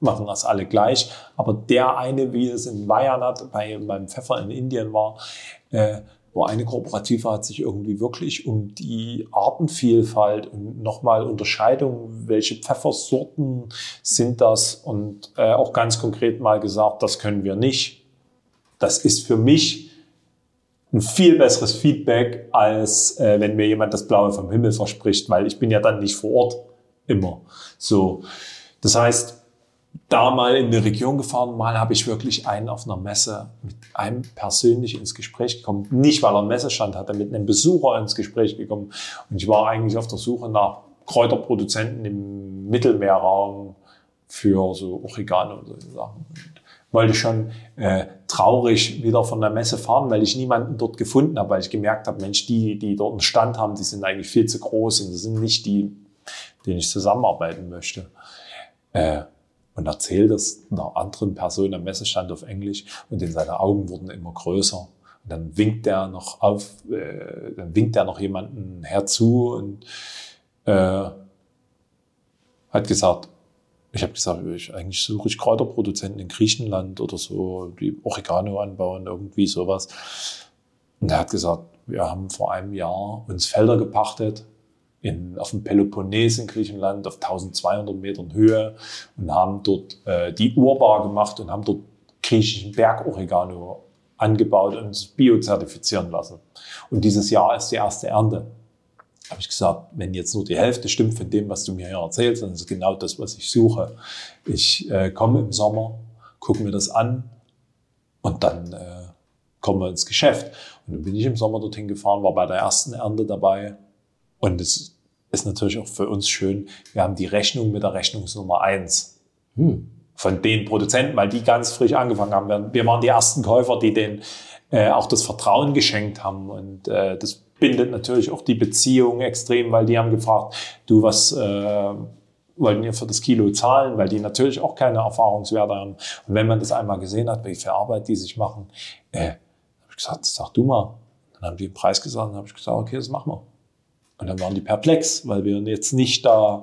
machen das alle gleich. Aber der eine, wie es in Wayanad bei meinem Pfeffer in Indien war, äh, wo eine Kooperative hat sich irgendwie wirklich um die Artenvielfalt und nochmal Unterscheidung, welche Pfeffersorten sind das und äh, auch ganz konkret mal gesagt, das können wir nicht. Das ist für mich ein viel besseres Feedback, als äh, wenn mir jemand das Blaue vom Himmel verspricht, weil ich bin ja dann nicht vor Ort immer. So, das heißt, da mal in eine Region gefahren. Mal habe ich wirklich einen auf einer Messe mit einem persönlich ins Gespräch gekommen. Nicht, weil er einen Messestand hatte, mit einem Besucher ins Gespräch gekommen. Und ich war eigentlich auf der Suche nach Kräuterproduzenten im Mittelmeerraum für so Oregano und solche Sachen. Und wollte schon äh, traurig wieder von der Messe fahren, weil ich niemanden dort gefunden habe, weil ich gemerkt habe, Mensch, die, die dort einen Stand haben, die sind eigentlich viel zu groß und das sind nicht die, denen ich zusammenarbeiten möchte. Äh, und erzählt es einer anderen Person am Messestand auf Englisch und in seine Augen wurden immer größer. Und dann winkt er noch auf, äh, dann winkt er noch jemanden herzu und äh, hat gesagt, ich habe gesagt, ich, eigentlich suche ich Kräuterproduzenten in Griechenland oder so, die Oregano anbauen, irgendwie sowas. Und er hat gesagt, wir haben vor einem Jahr uns Felder gepachtet in, auf dem Peloponnes in Griechenland auf 1200 Metern Höhe und haben dort äh, die urbar gemacht und haben dort griechischen Bergoregano angebaut und biozertifizieren lassen. Und dieses Jahr ist die erste Ernte. Habe ich gesagt, wenn jetzt nur die Hälfte stimmt von dem, was du mir hier erzählst, dann ist es genau das, was ich suche. Ich äh, komme im Sommer, gucke mir das an und dann äh, kommen wir ins Geschäft. Und dann bin ich im Sommer dorthin gefahren, war bei der ersten Ernte dabei und es ist natürlich auch für uns schön, wir haben die Rechnung mit der Rechnungsnummer eins hm. von den Produzenten, weil die ganz frisch angefangen haben. Wir waren die ersten Käufer, die denen äh, auch das Vertrauen geschenkt haben. Und äh, das bindet natürlich auch die Beziehung extrem, weil die haben gefragt, du, was äh, wollten ihr für das Kilo zahlen, weil die natürlich auch keine Erfahrungswerte haben. Und wenn man das einmal gesehen hat, wie viel Arbeit die sich machen, äh, habe ich gesagt, sag du mal. Dann haben die den Preis gesagt, dann habe ich gesagt, okay, das machen wir. Und dann waren die perplex, weil wir jetzt nicht da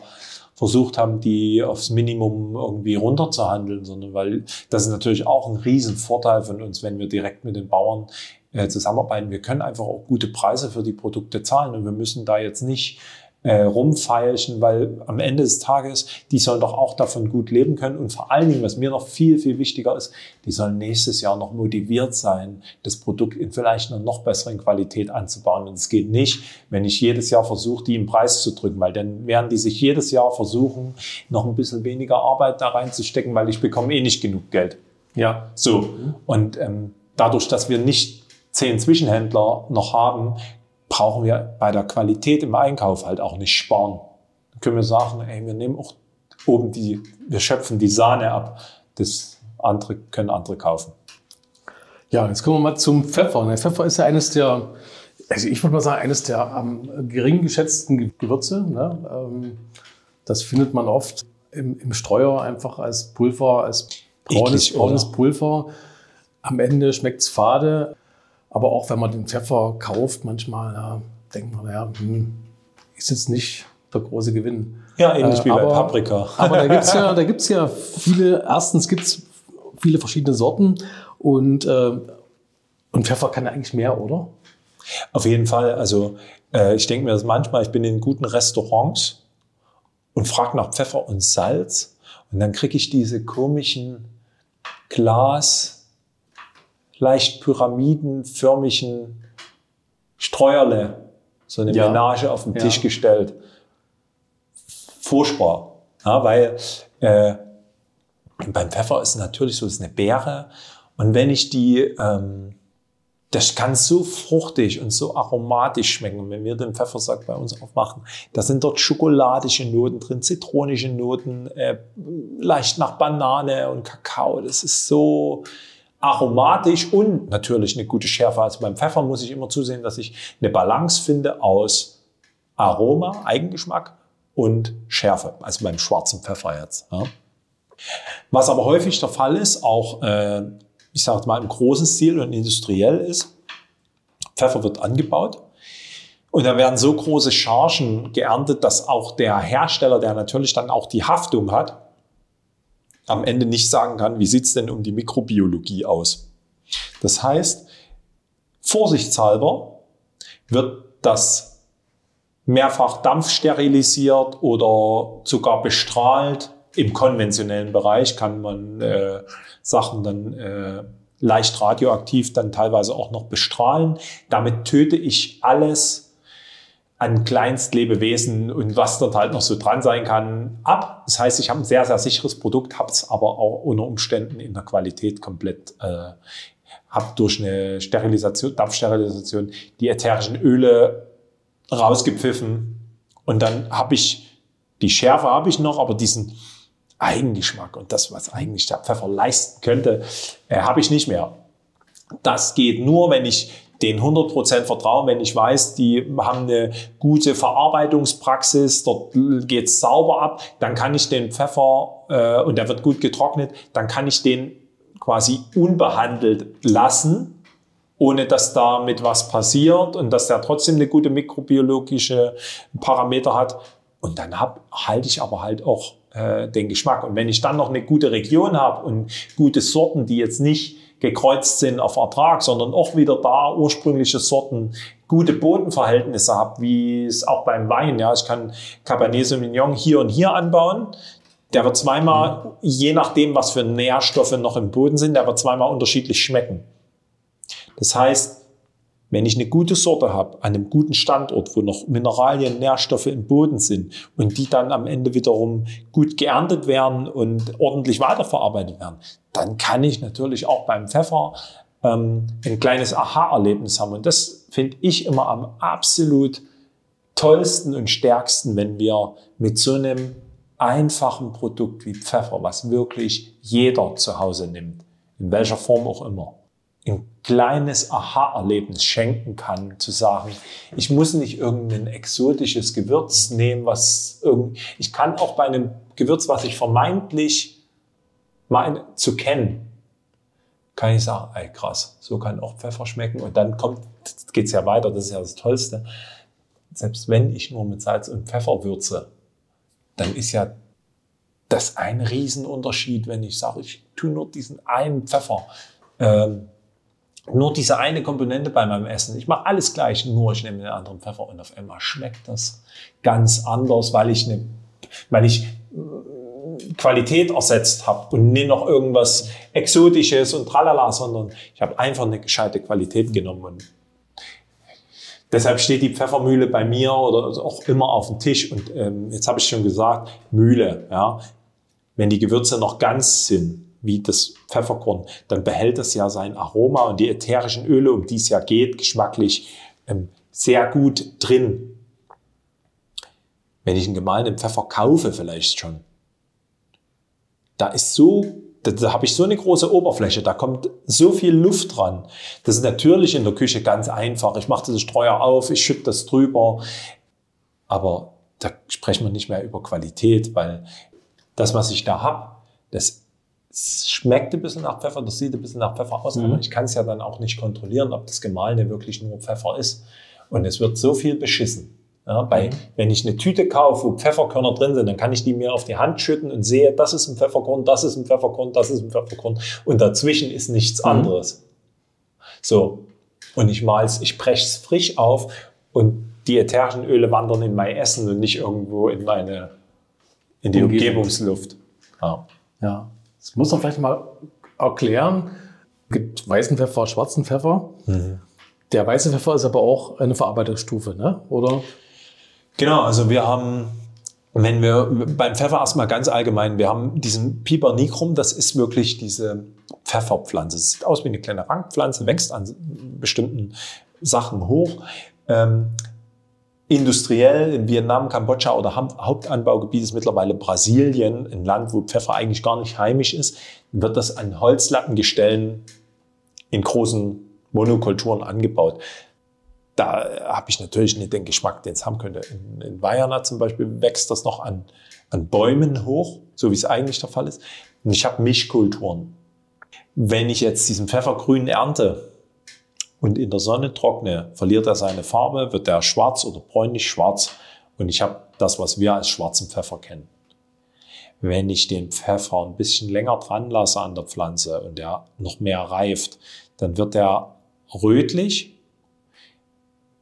versucht haben, die aufs Minimum irgendwie runterzuhandeln, sondern weil das ist natürlich auch ein Riesenvorteil von uns, wenn wir direkt mit den Bauern äh, zusammenarbeiten. Wir können einfach auch gute Preise für die Produkte zahlen und wir müssen da jetzt nicht äh, rumfeilschen, weil am Ende des Tages, die sollen doch auch davon gut leben können. Und vor allen Dingen, was mir noch viel, viel wichtiger ist, die sollen nächstes Jahr noch motiviert sein, das Produkt in vielleicht einer noch besseren Qualität anzubauen. Und es geht nicht, wenn ich jedes Jahr versuche, die im Preis zu drücken, weil dann werden die sich jedes Jahr versuchen, noch ein bisschen weniger Arbeit da reinzustecken, weil ich bekomme eh nicht genug Geld. Ja, so. Und ähm, dadurch, dass wir nicht zehn Zwischenhändler noch haben, brauchen wir bei der Qualität im Einkauf halt auch nicht sparen. Dann können wir sagen, ey, wir nehmen auch oben die, wir schöpfen die Sahne ab. Das andere können andere kaufen. Ja, jetzt kommen wir mal zum Pfeffer. Der Pfeffer ist ja eines der, also ich würde mal sagen, eines der am gering geschätzten Gewürze. Ne? Ähm, das findet man oft im, im Streuer einfach als Pulver, als braunes, braunes Pulver. Am Ende schmeckt es fade. Aber auch wenn man den Pfeffer kauft, manchmal ja, denkt man, ja, hm, ist jetzt nicht der große Gewinn. Ja, ähnlich äh, wie aber, bei Paprika. aber da gibt's ja, da gibt's ja viele, erstens gibt's viele verschiedene Sorten und, äh, und Pfeffer kann ja eigentlich mehr, oder? Auf jeden Fall. Also äh, ich denke mir das manchmal, ich bin in guten Restaurants und frage nach Pfeffer und Salz und dann kriege ich diese komischen Glas leicht pyramidenförmigen Streuerle, so eine ja. Menage auf den ja. Tisch gestellt. Furchtbar. Ja, weil äh, beim Pfeffer ist es natürlich so, es ist eine Beere. Und wenn ich die, ähm, das kann so fruchtig und so aromatisch schmecken. Und wenn wir den Pfeffersack bei uns aufmachen, da sind dort schokoladische Noten drin, zitronische Noten, äh, leicht nach Banane und Kakao. Das ist so aromatisch und natürlich eine gute Schärfe. Also beim Pfeffer muss ich immer zusehen, dass ich eine Balance finde aus Aroma, Eigengeschmack und Schärfe. Also beim schwarzen Pfeffer jetzt. Ja. Was aber häufig der Fall ist, auch äh, ich sage mal im großen Stil und industriell ist, Pfeffer wird angebaut und da werden so große Chargen geerntet, dass auch der Hersteller, der natürlich dann auch die Haftung hat, am Ende nicht sagen kann, wie sieht's denn um die Mikrobiologie aus. Das heißt, vorsichtshalber wird das mehrfach dampfsterilisiert oder sogar bestrahlt im konventionellen Bereich kann man äh, Sachen dann äh, leicht radioaktiv dann teilweise auch noch bestrahlen. Damit töte ich alles an Kleinstlebewesen und was dort halt noch so dran sein kann, ab. Das heißt, ich habe ein sehr, sehr sicheres Produkt, habe es aber auch unter Umständen in der Qualität komplett, äh, habe durch eine Sterilisation, Dampfsterilisation die ätherischen Öle rausgepfiffen und dann habe ich, die Schärfe habe ich noch, aber diesen Eigengeschmack und das, was eigentlich der Pfeffer leisten könnte, äh, habe ich nicht mehr. Das geht nur, wenn ich den 100% vertraue, wenn ich weiß, die haben eine gute Verarbeitungspraxis, dort geht's sauber ab, dann kann ich den Pfeffer, äh, und der wird gut getrocknet, dann kann ich den quasi unbehandelt lassen, ohne dass damit was passiert und dass der trotzdem eine gute mikrobiologische Parameter hat. Und dann hab, halte ich aber halt auch äh, den Geschmack. Und wenn ich dann noch eine gute Region habe und gute Sorten, die jetzt nicht gekreuzt sind auf Ertrag, sondern auch wieder da ursprüngliche Sorten, gute Bodenverhältnisse habe, wie es auch beim Wein, ja, ich kann Cabernet Sauvignon hier und hier anbauen. Der wird zweimal, je nachdem, was für Nährstoffe noch im Boden sind, der wird zweimal unterschiedlich schmecken. Das heißt, wenn ich eine gute Sorte habe, an einem guten Standort, wo noch Mineralien, Nährstoffe im Boden sind und die dann am Ende wiederum gut geerntet werden und ordentlich weiterverarbeitet werden, dann kann ich natürlich auch beim Pfeffer ähm, ein kleines Aha-Erlebnis haben. Und das finde ich immer am absolut tollsten und stärksten, wenn wir mit so einem einfachen Produkt wie Pfeffer, was wirklich jeder zu Hause nimmt, in welcher Form auch immer, ein kleines Aha-Erlebnis schenken kann, zu sagen, ich muss nicht irgendein exotisches Gewürz nehmen, was irgend, ich kann auch bei einem Gewürz, was ich vermeintlich meine, zu kennen, kann ich sagen, ey krass, so kann auch Pfeffer schmecken und dann kommt, geht's ja weiter, das ist ja das Tollste. Selbst wenn ich nur mit Salz und Pfeffer würze, dann ist ja das ein Riesenunterschied, wenn ich sage, ich tue nur diesen einen Pfeffer. Ähm, nur diese eine Komponente bei meinem Essen. Ich mache alles gleich, nur ich nehme einen anderen Pfeffer und auf einmal schmeckt das ganz anders, weil ich eine, weil ich äh, Qualität ersetzt habe und nicht noch irgendwas Exotisches und tralala, sondern ich habe einfach eine gescheite Qualität genommen. Und deshalb steht die Pfeffermühle bei mir oder auch immer auf dem Tisch. Und ähm, jetzt habe ich schon gesagt, Mühle. Ja, wenn die Gewürze noch ganz sind, wie das Pfefferkorn, dann behält es ja sein Aroma und die ätherischen Öle, um die es ja geht, geschmacklich ähm, sehr gut drin. Wenn ich einen gemahlenen Pfeffer kaufe, vielleicht schon, da ist so, da, da habe ich so eine große Oberfläche, da kommt so viel Luft dran. Das ist natürlich in der Küche ganz einfach. Ich mache das Streuer auf, ich schütte das drüber, aber da sprechen wir nicht mehr über Qualität, weil das, was ich da habe, das schmeckt ein bisschen nach Pfeffer, das sieht ein bisschen nach Pfeffer aus, mhm. aber ich kann es ja dann auch nicht kontrollieren, ob das Gemahlene wirklich nur Pfeffer ist. Und es wird so viel beschissen. Ja, bei, mhm. Wenn ich eine Tüte kaufe, wo Pfefferkörner drin sind, dann kann ich die mir auf die Hand schütten und sehe, das ist ein Pfefferkorn, das ist ein Pfefferkorn, das ist ein Pfefferkorn und dazwischen ist nichts mhm. anderes. So, und ich mal's, ich breche es frisch auf und die ätherischen Öle wandern in mein Essen und nicht irgendwo in meine, in die Umgebungsluft. Ja. ja. Das muss man vielleicht mal erklären. Es gibt weißen Pfeffer, schwarzen Pfeffer. Mhm. Der weiße Pfeffer ist aber auch eine Verarbeitungsstufe, ne? oder? Genau, also wir haben wenn wir beim Pfeffer erstmal ganz allgemein, wir haben diesen Piper nigrum, das ist wirklich diese Pfefferpflanze. Es sieht aus wie eine kleine Rangpflanze, wächst an bestimmten Sachen hoch. Ähm, industriell in Vietnam, Kambodscha oder Hauptanbaugebiet ist mittlerweile Brasilien, ein Land, wo Pfeffer eigentlich gar nicht heimisch ist, wird das an Holzlattengestellen in großen Monokulturen angebaut da habe ich natürlich nicht den Geschmack, den es haben könnte. In, in Bayern zum Beispiel wächst das noch an, an Bäumen hoch, so wie es eigentlich der Fall ist. Und ich habe Mischkulturen. Wenn ich jetzt diesen Pfeffergrün ernte und in der Sonne trockne, verliert er seine Farbe, wird er schwarz oder bräunlich schwarz und ich habe das, was wir als schwarzen Pfeffer kennen. Wenn ich den Pfeffer ein bisschen länger dran lasse an der Pflanze und der noch mehr reift, dann wird er rötlich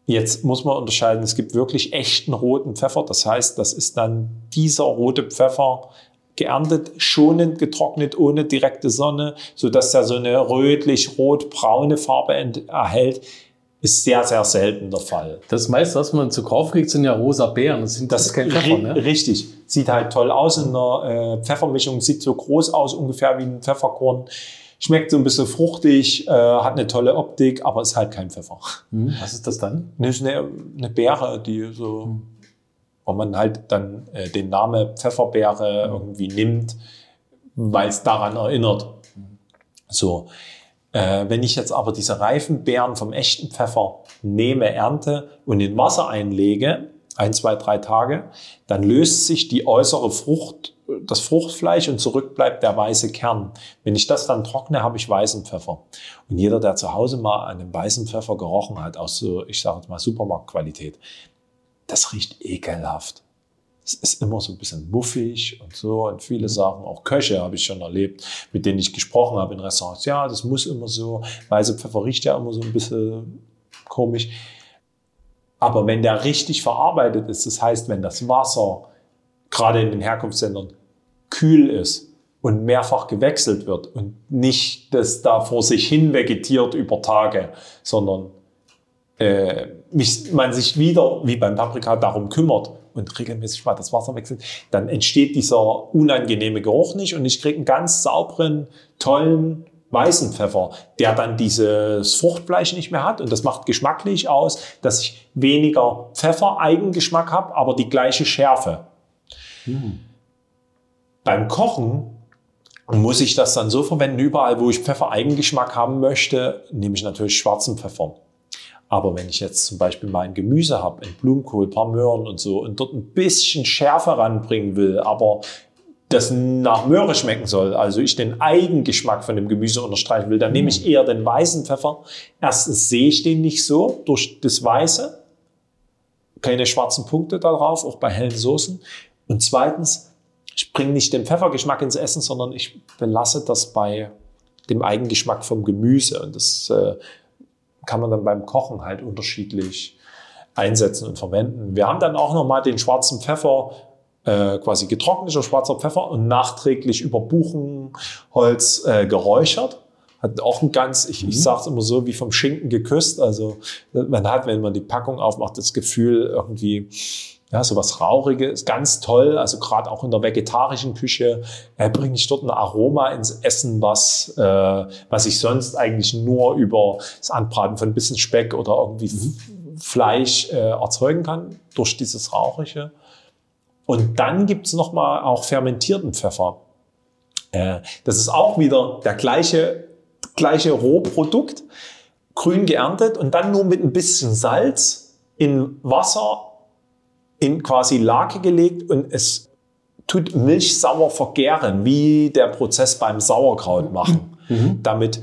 Jetzt muss man unterscheiden, es gibt wirklich echten roten Pfeffer. Das heißt, das ist dann dieser rote Pfeffer geerntet, schonend getrocknet, ohne direkte Sonne, so dass er so eine rötlich-rot-braune Farbe erhält. Ist sehr, sehr selten der Fall. Das meiste, was man zu kaufen kriegt, sind ja rosa Beeren. Das, sind, das ist kein Pfeffer, ne? Richtig. Sieht halt toll aus in der äh, Pfeffermischung, sieht so groß aus, ungefähr wie ein Pfefferkorn. Schmeckt so ein bisschen fruchtig, äh, hat eine tolle Optik, aber ist halt kein Pfeffer. Hm, was ist das dann? Das ist eine, eine Beere, die so, hm. Wo man halt dann äh, den Namen Pfefferbeere hm. irgendwie nimmt, weil es daran erinnert. Hm. So. Äh, wenn ich jetzt aber diese reifen Beeren vom echten Pfeffer nehme, ernte und in Wasser einlege, ein, zwei, drei Tage, dann löst sich die äußere Frucht das Fruchtfleisch und zurück bleibt der weiße Kern. Wenn ich das dann trockne, habe ich weißen Pfeffer. Und jeder, der zu Hause mal an einem weißen Pfeffer gerochen hat, aus so, ich sage jetzt mal Supermarktqualität, das riecht ekelhaft. Es ist immer so ein bisschen muffig und so und viele Sachen, auch Köche habe ich schon erlebt, mit denen ich gesprochen habe in Restaurants. Ja, das muss immer so, weiße Pfeffer riecht ja immer so ein bisschen komisch. Aber wenn der richtig verarbeitet ist, das heißt, wenn das Wasser gerade in den Herkunftsländern kühl ist und mehrfach gewechselt wird und nicht das da vor sich hin vegetiert über Tage, sondern äh, man sich wieder, wie beim Paprika, darum kümmert und regelmäßig mal das Wasser wechselt, dann entsteht dieser unangenehme Geruch nicht und ich kriege einen ganz sauberen, tollen, weißen Pfeffer, der dann dieses Fruchtfleisch nicht mehr hat und das macht geschmacklich aus, dass ich weniger Pfeffer-Eigengeschmack habe, aber die gleiche Schärfe. Hm. Beim Kochen muss ich das dann so verwenden, überall, wo ich Pfeffer-Eigengeschmack haben möchte, nehme ich natürlich schwarzen Pfeffer. Aber wenn ich jetzt zum Beispiel mein Gemüse habe, ein Blumenkohl, paar Möhren und so, und dort ein bisschen Schärfe ranbringen will, aber das nach Möhre schmecken soll, also ich den Eigengeschmack von dem Gemüse unterstreichen will, dann nehme ich eher den weißen Pfeffer. Erstens sehe ich den nicht so durch das Weiße, keine schwarzen Punkte darauf, auch bei hellen Soßen. Und zweitens, ich bringe nicht den Pfeffergeschmack ins Essen, sondern ich belasse das bei dem Eigengeschmack vom Gemüse. Und das äh, kann man dann beim Kochen halt unterschiedlich einsetzen und verwenden. Wir haben dann auch nochmal den schwarzen Pfeffer, äh, quasi getrockneter schwarzer Pfeffer und nachträglich über Buchenholz äh, geräuchert. Hat auch ein ganz, ich, mhm. ich sage es immer so, wie vom Schinken geküsst. Also man hat, wenn man die Packung aufmacht, das Gefühl irgendwie, ja, so was Rauchiges, ganz toll. Also gerade auch in der vegetarischen Küche äh, bringe ich dort ein Aroma ins Essen, was, äh, was ich sonst eigentlich nur über das Anbraten von ein bisschen Speck oder irgendwie mhm. Fleisch äh, erzeugen kann, durch dieses Rauchige. Und dann gibt's noch mal auch fermentierten Pfeffer. Äh, das ist auch wieder der gleiche, gleiche Rohprodukt, grün geerntet und dann nur mit ein bisschen Salz in Wasser in quasi Lake gelegt und es tut milchsauer vergären, wie der Prozess beim Sauerkraut machen, mhm. damit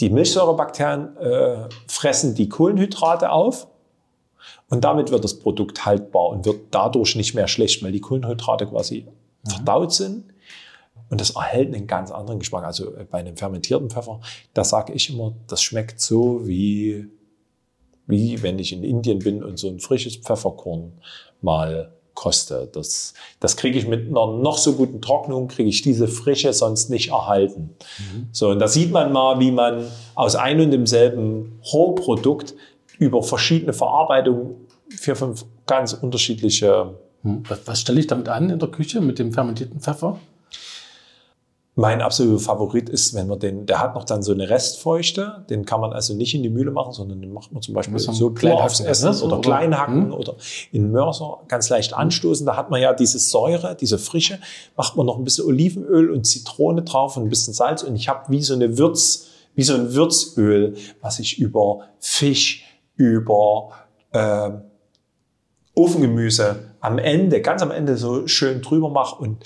die Milchsäurebakterien äh, fressen die Kohlenhydrate auf und damit wird das Produkt haltbar und wird dadurch nicht mehr schlecht, weil die Kohlenhydrate quasi mhm. verdaut sind. Und das erhält einen ganz anderen Geschmack. Also äh, bei einem fermentierten Pfeffer, da sage ich immer, das schmeckt so wie, wie wenn ich in Indien bin und so ein frisches Pfefferkorn mal koste. Das, das kriege ich mit einer noch so guten Trocknung, kriege ich diese Frische sonst nicht erhalten. Mhm. So, und da sieht man mal, wie man aus ein und demselben Rohprodukt über verschiedene Verarbeitungen vier, fünf ganz unterschiedliche Hm. Was, was stelle ich damit an in der Küche mit dem fermentierten Pfeffer? Mein absoluter Favorit ist, wenn man den, der hat noch dann so eine Restfeuchte, den kann man also nicht in die Mühle machen, sondern den macht man zum Beispiel so klein aufs Essen ne? oder, oder klein hacken hm? oder in Mörser ganz leicht anstoßen. Da hat man ja diese Säure, diese Frische, macht man noch ein bisschen Olivenöl und Zitrone drauf und ein bisschen Salz und ich habe wie so eine Würz, wie so ein Würzöl, was ich über Fisch, über äh, Ofengemüse am Ende, ganz am Ende so schön drüber mache und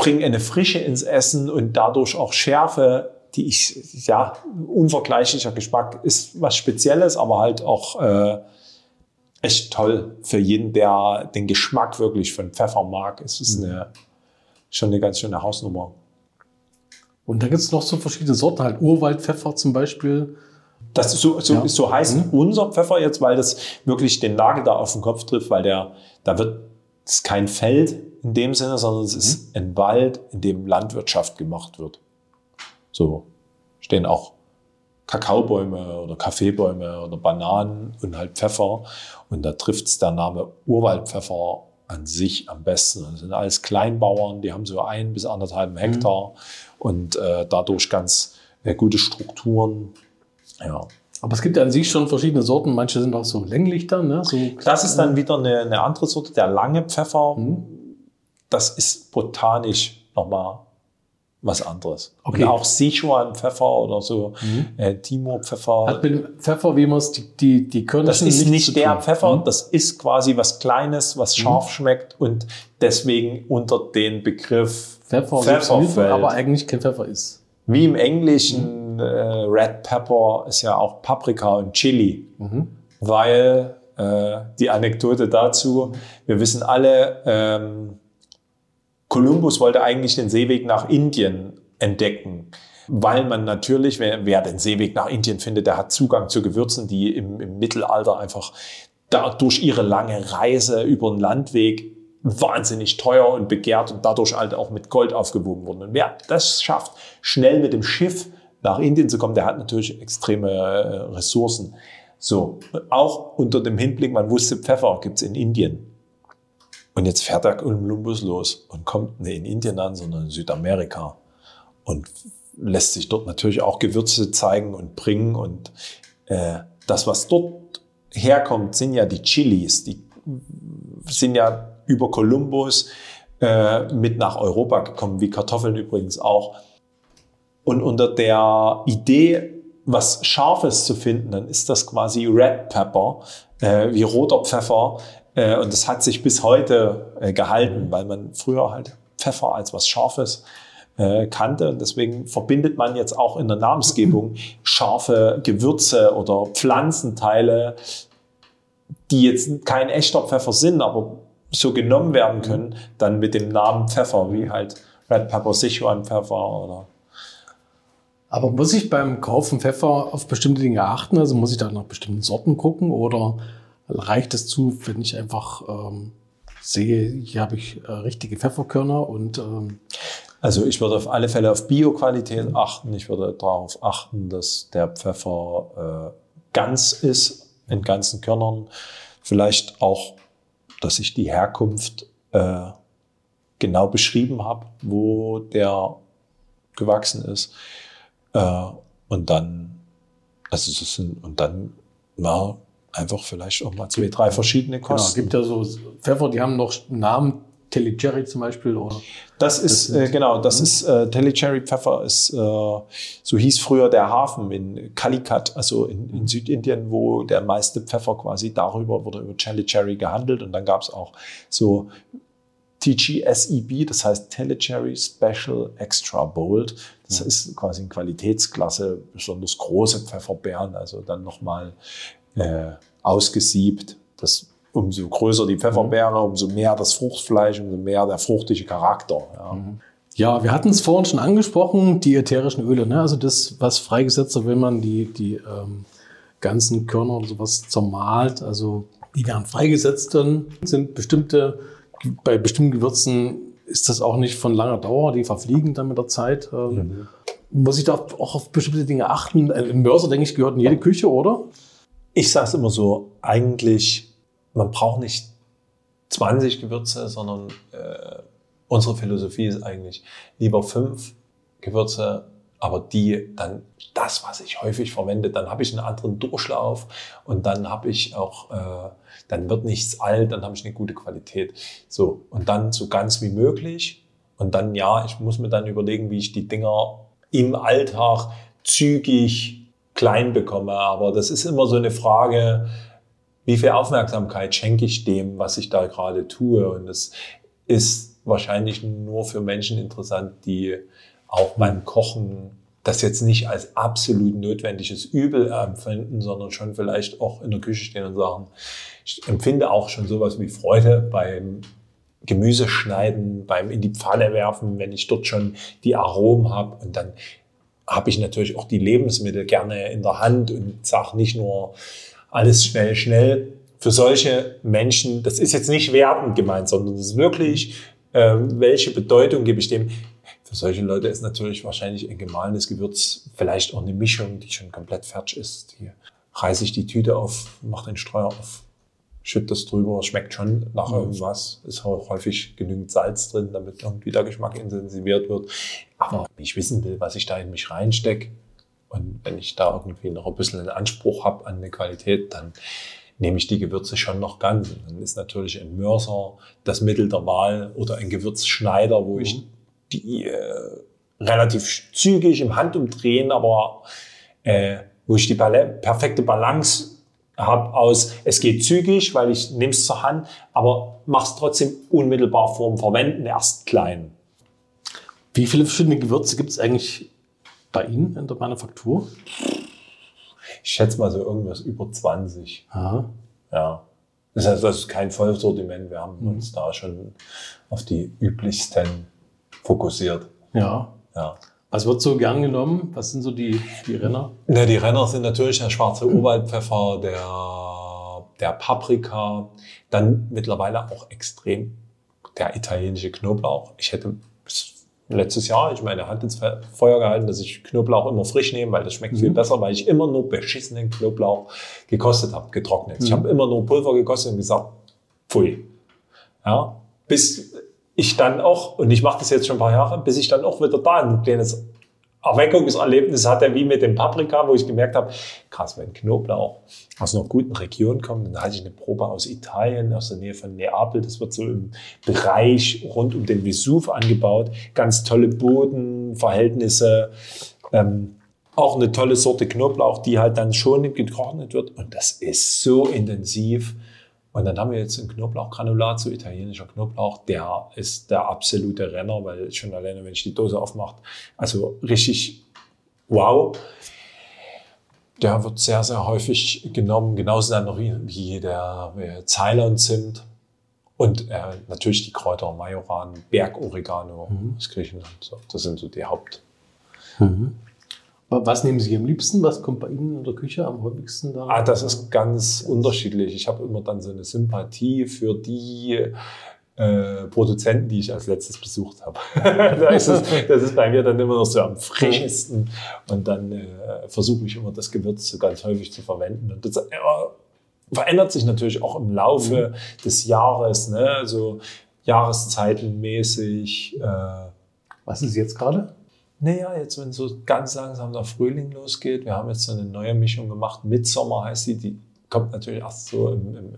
bringe eine Frische ins Essen und dadurch auch Schärfe, die ich, ja, unvergleichlicher Geschmack ist was Spezielles, aber halt auch äh, echt toll für jeden, der den Geschmack wirklich von Pfeffer mag. Es ist eine, schon eine ganz schöne Hausnummer. Und da gibt es noch so verschiedene Sorten, halt Urwaldpfeffer zum Beispiel. Das ist so, so, ja. so heißt mhm. unser Pfeffer jetzt, weil das wirklich den Nagel da auf den Kopf trifft, weil der, da wird, es ist kein Feld in dem Sinne, sondern es ist mhm. ein Wald, in dem Landwirtschaft gemacht wird. So stehen auch Kakaobäume oder Kaffeebäume oder Bananen und halt Pfeffer. Und da trifft es der Name Urwaldpfeffer an sich am besten. Das sind alles Kleinbauern, die haben so ein bis anderthalb Hektar mhm. und äh, dadurch ganz äh, gute Strukturen. Ja. Aber es gibt ja an sich schon verschiedene Sorten. Manche sind auch so länglich dann. Ne? So das ist dann wieder eine, eine andere Sorte, der lange Pfeffer. Mhm. Das ist botanisch nochmal was anderes. Okay. Und auch Sichuan-Pfeffer oder so, mhm. äh, Timo-Pfeffer. Hat mit Pfeffer, wie man es, die, die, die Körner Das ist nicht der tun. Pfeffer, mhm. das ist quasi was Kleines, was mhm. scharf mhm. schmeckt und deswegen unter den Begriff Pfeffer, Pfeffer fällt. aber eigentlich kein Pfeffer ist. Wie im Englischen äh, Red Pepper ist ja auch Paprika und Chili, mhm. weil äh, die Anekdote dazu, wir wissen alle, ähm, Kolumbus wollte eigentlich den Seeweg nach Indien entdecken weil man natürlich, wer, wer, den Seeweg nach Indien findet, der hat Zugang zu Gewürzen, die im, im Mittelalter einfach da, durch ihre lange Reise über den Landweg wahnsinnig teuer und begehrt und dadurch halt auch mit Gold aufgewogen wurden. Und wer das schafft, schnell mit dem Schiff nach Indien zu kommen, der hat natürlich extreme äh, Ressourcen. So, auch unter dem Hinblick, man wusste, Pfeffer gibt's in Indien. Und jetzt fährt der Kolumbus los und kommt nicht in Indien an, sondern in Südamerika. Und lässt sich dort natürlich auch Gewürze zeigen und bringen. Und äh, das, was dort herkommt, sind ja die Chilis. Die sind ja über Kolumbus äh, mit nach Europa gekommen, wie Kartoffeln übrigens auch. Und unter der Idee, was Scharfes zu finden, dann ist das quasi Red Pepper, äh, wie roter Pfeffer. Äh, und das hat sich bis heute äh, gehalten, weil man früher halt Pfeffer als was Scharfes äh, kannte. Und deswegen verbindet man jetzt auch in der Namensgebung scharfe Gewürze oder Pflanzenteile, die jetzt kein echter Pfeffer sind, aber so genommen werden können, dann mit dem Namen Pfeffer, wie halt Red Pepper, Sichuan Pfeffer oder aber muss ich beim Kaufen Pfeffer auf bestimmte Dinge achten? Also muss ich da nach bestimmten Sorten gucken oder reicht es zu, wenn ich einfach ähm, sehe, hier habe ich äh, richtige Pfefferkörner und ähm also ich würde auf alle Fälle auf Bioqualität achten. Ich würde darauf achten, dass der Pfeffer äh, ganz ist in ganzen Körnern. Vielleicht auch, dass ich die Herkunft äh, genau beschrieben habe, wo der gewachsen ist. Äh, und dann, also das sind, und dann, na, einfach vielleicht auch mal zwei, drei verschiedene genau, Kosten. Genau, gibt ja so Pfeffer, die haben noch Namen, Telly zum Beispiel, oder? Das ist, das äh, genau, das mhm. ist, äh, Telly Pfeffer ist, äh, so hieß früher der Hafen in Calicut, also in, in Südindien, wo der meiste Pfeffer quasi darüber wurde über Telly gehandelt und dann gab es auch so TGSEB, das heißt Telecherry Special Extra Bold. Das ist quasi eine Qualitätsklasse, besonders große Pfefferbeeren, also dann nochmal äh, ausgesiebt. Das, umso größer die Pfefferbeere, umso mehr das Fruchtfleisch, umso mehr der fruchtige Charakter. Ja. Mhm. Ja, wir hatten es vorhin schon angesprochen, die ätherischen Öle. Ne? Also das, was freigesetzt wird, wenn man die, die ähm, ganzen Körner oder sowas zermalt. Also die werden freigesetzt, dann sind bestimmte bei bestimmten Gewürzen ist das auch nicht von langer Dauer, die verfliegen dann mit der Zeit. Ähm, mhm. Muss ich da auch auf bestimmte Dinge achten? Ein Mörser, denke ich, gehört in jede Küche, oder? Ich sage es immer so, eigentlich, man braucht nicht 20 Gewürze, sondern äh, unsere Philosophie ist eigentlich lieber fünf Gewürze, aber die dann das, was ich häufig verwende, dann habe ich einen anderen Durchlauf und dann habe ich auch, äh, dann wird nichts alt, dann habe ich eine gute Qualität. So und dann so ganz wie möglich und dann ja, ich muss mir dann überlegen, wie ich die Dinger im Alltag zügig klein bekomme. Aber das ist immer so eine Frage, wie viel Aufmerksamkeit schenke ich dem, was ich da gerade tue. Und das ist wahrscheinlich nur für Menschen interessant, die auch beim Kochen das jetzt nicht als absolut notwendiges Übel empfinden, sondern schon vielleicht auch in der Küche stehen und sagen, ich empfinde auch schon sowas wie Freude beim Gemüse schneiden, beim in die Pfanne werfen, wenn ich dort schon die Aromen habe und dann habe ich natürlich auch die Lebensmittel gerne in der Hand und sage nicht nur alles schnell, schnell. Für solche Menschen, das ist jetzt nicht wertend gemeint, sondern das ist wirklich, äh, welche Bedeutung gebe ich dem? Für solche Leute ist natürlich wahrscheinlich ein gemahlenes Gewürz vielleicht auch eine Mischung, die schon komplett fertig ist. Hier reiße ich die Tüte auf, mache den Streuer auf, schütte das drüber, schmeckt schon nach mhm. irgendwas. Ist auch häufig genügend Salz drin, damit irgendwie der Geschmack intensiviert wird. Aber wenn ich wissen will, was ich da in mich reinstecke und wenn ich da irgendwie noch ein bisschen einen Anspruch habe an eine Qualität, dann nehme ich die Gewürze schon noch ganz. Dann ist natürlich ein Mörser das Mittel der Wahl oder ein Gewürzschneider, wo mhm. ich die äh, relativ zügig im Handumdrehen, aber äh, wo ich die perfekte Balance habe aus, es geht zügig, weil ich nehme es zur Hand, aber mache es trotzdem unmittelbar vorm Verwenden erst klein. Wie viele verschiedene Gewürze gibt es eigentlich bei Ihnen in der Manufaktur? Ich schätze mal so irgendwas über 20. Aha. Ja. Das heißt, das ist kein Vollsortiment. Wir haben mhm. uns da schon auf die üblichsten fokussiert. Ja. Ja. Was wird so gern genommen? Was sind so die, die Renner? Ja, die Renner sind natürlich der schwarze Urwaldpfeffer, der, der Paprika, dann mittlerweile auch extrem der italienische Knoblauch. Ich hätte letztes Jahr ich meine Hand ins Feuer gehalten, dass ich Knoblauch immer frisch nehme, weil das schmeckt mhm. viel besser, weil ich immer nur beschissenen Knoblauch gekostet habe, getrocknet. Mhm. Ich habe immer nur Pulver gekostet und gesagt, pfui. Ja, bis ich dann auch, und ich mache das jetzt schon ein paar Jahre, bis ich dann auch wieder da ein kleines Erweckungserlebnis hatte, wie mit dem Paprika, wo ich gemerkt habe, krass, wenn Knoblauch aus einer guten Region kommt, dann hatte ich eine Probe aus Italien, aus der Nähe von Neapel, das wird so im Bereich rund um den Vesuv angebaut, ganz tolle Bodenverhältnisse, ähm, auch eine tolle Sorte Knoblauch, die halt dann schon getrocknet wird. Und das ist so intensiv, und dann haben wir jetzt ein Knoblauchgranulat, so italienischer Knoblauch, der ist der absolute Renner, weil schon alleine, wenn ich die Dose aufmache, also richtig wow. Der wird sehr, sehr häufig genommen, genauso dann noch wie der Ceylon-Zimt und äh, natürlich die Kräuter Majoran, Bergoregano mhm. aus Griechenland. So, das sind so die Haupt. Mhm. Was nehmen Sie am liebsten? Was kommt bei Ihnen in der Küche am häufigsten da? Ah, das ist ganz unterschiedlich. Ich habe immer dann so eine Sympathie für die äh, Produzenten, die ich als letztes besucht habe. das, ist, das ist bei mir dann immer noch so am frischesten. Und dann äh, versuche ich immer das Gewürz so ganz häufig zu verwenden. Und das äh, verändert sich natürlich auch im Laufe mhm. des Jahres. Ne? Also jahreszeitenmäßig. Äh, Was ist jetzt gerade? Naja, jetzt wenn so ganz langsam der Frühling losgeht, wir haben jetzt so eine neue Mischung gemacht, Mitsommer heißt die, die kommt natürlich erst so im, im,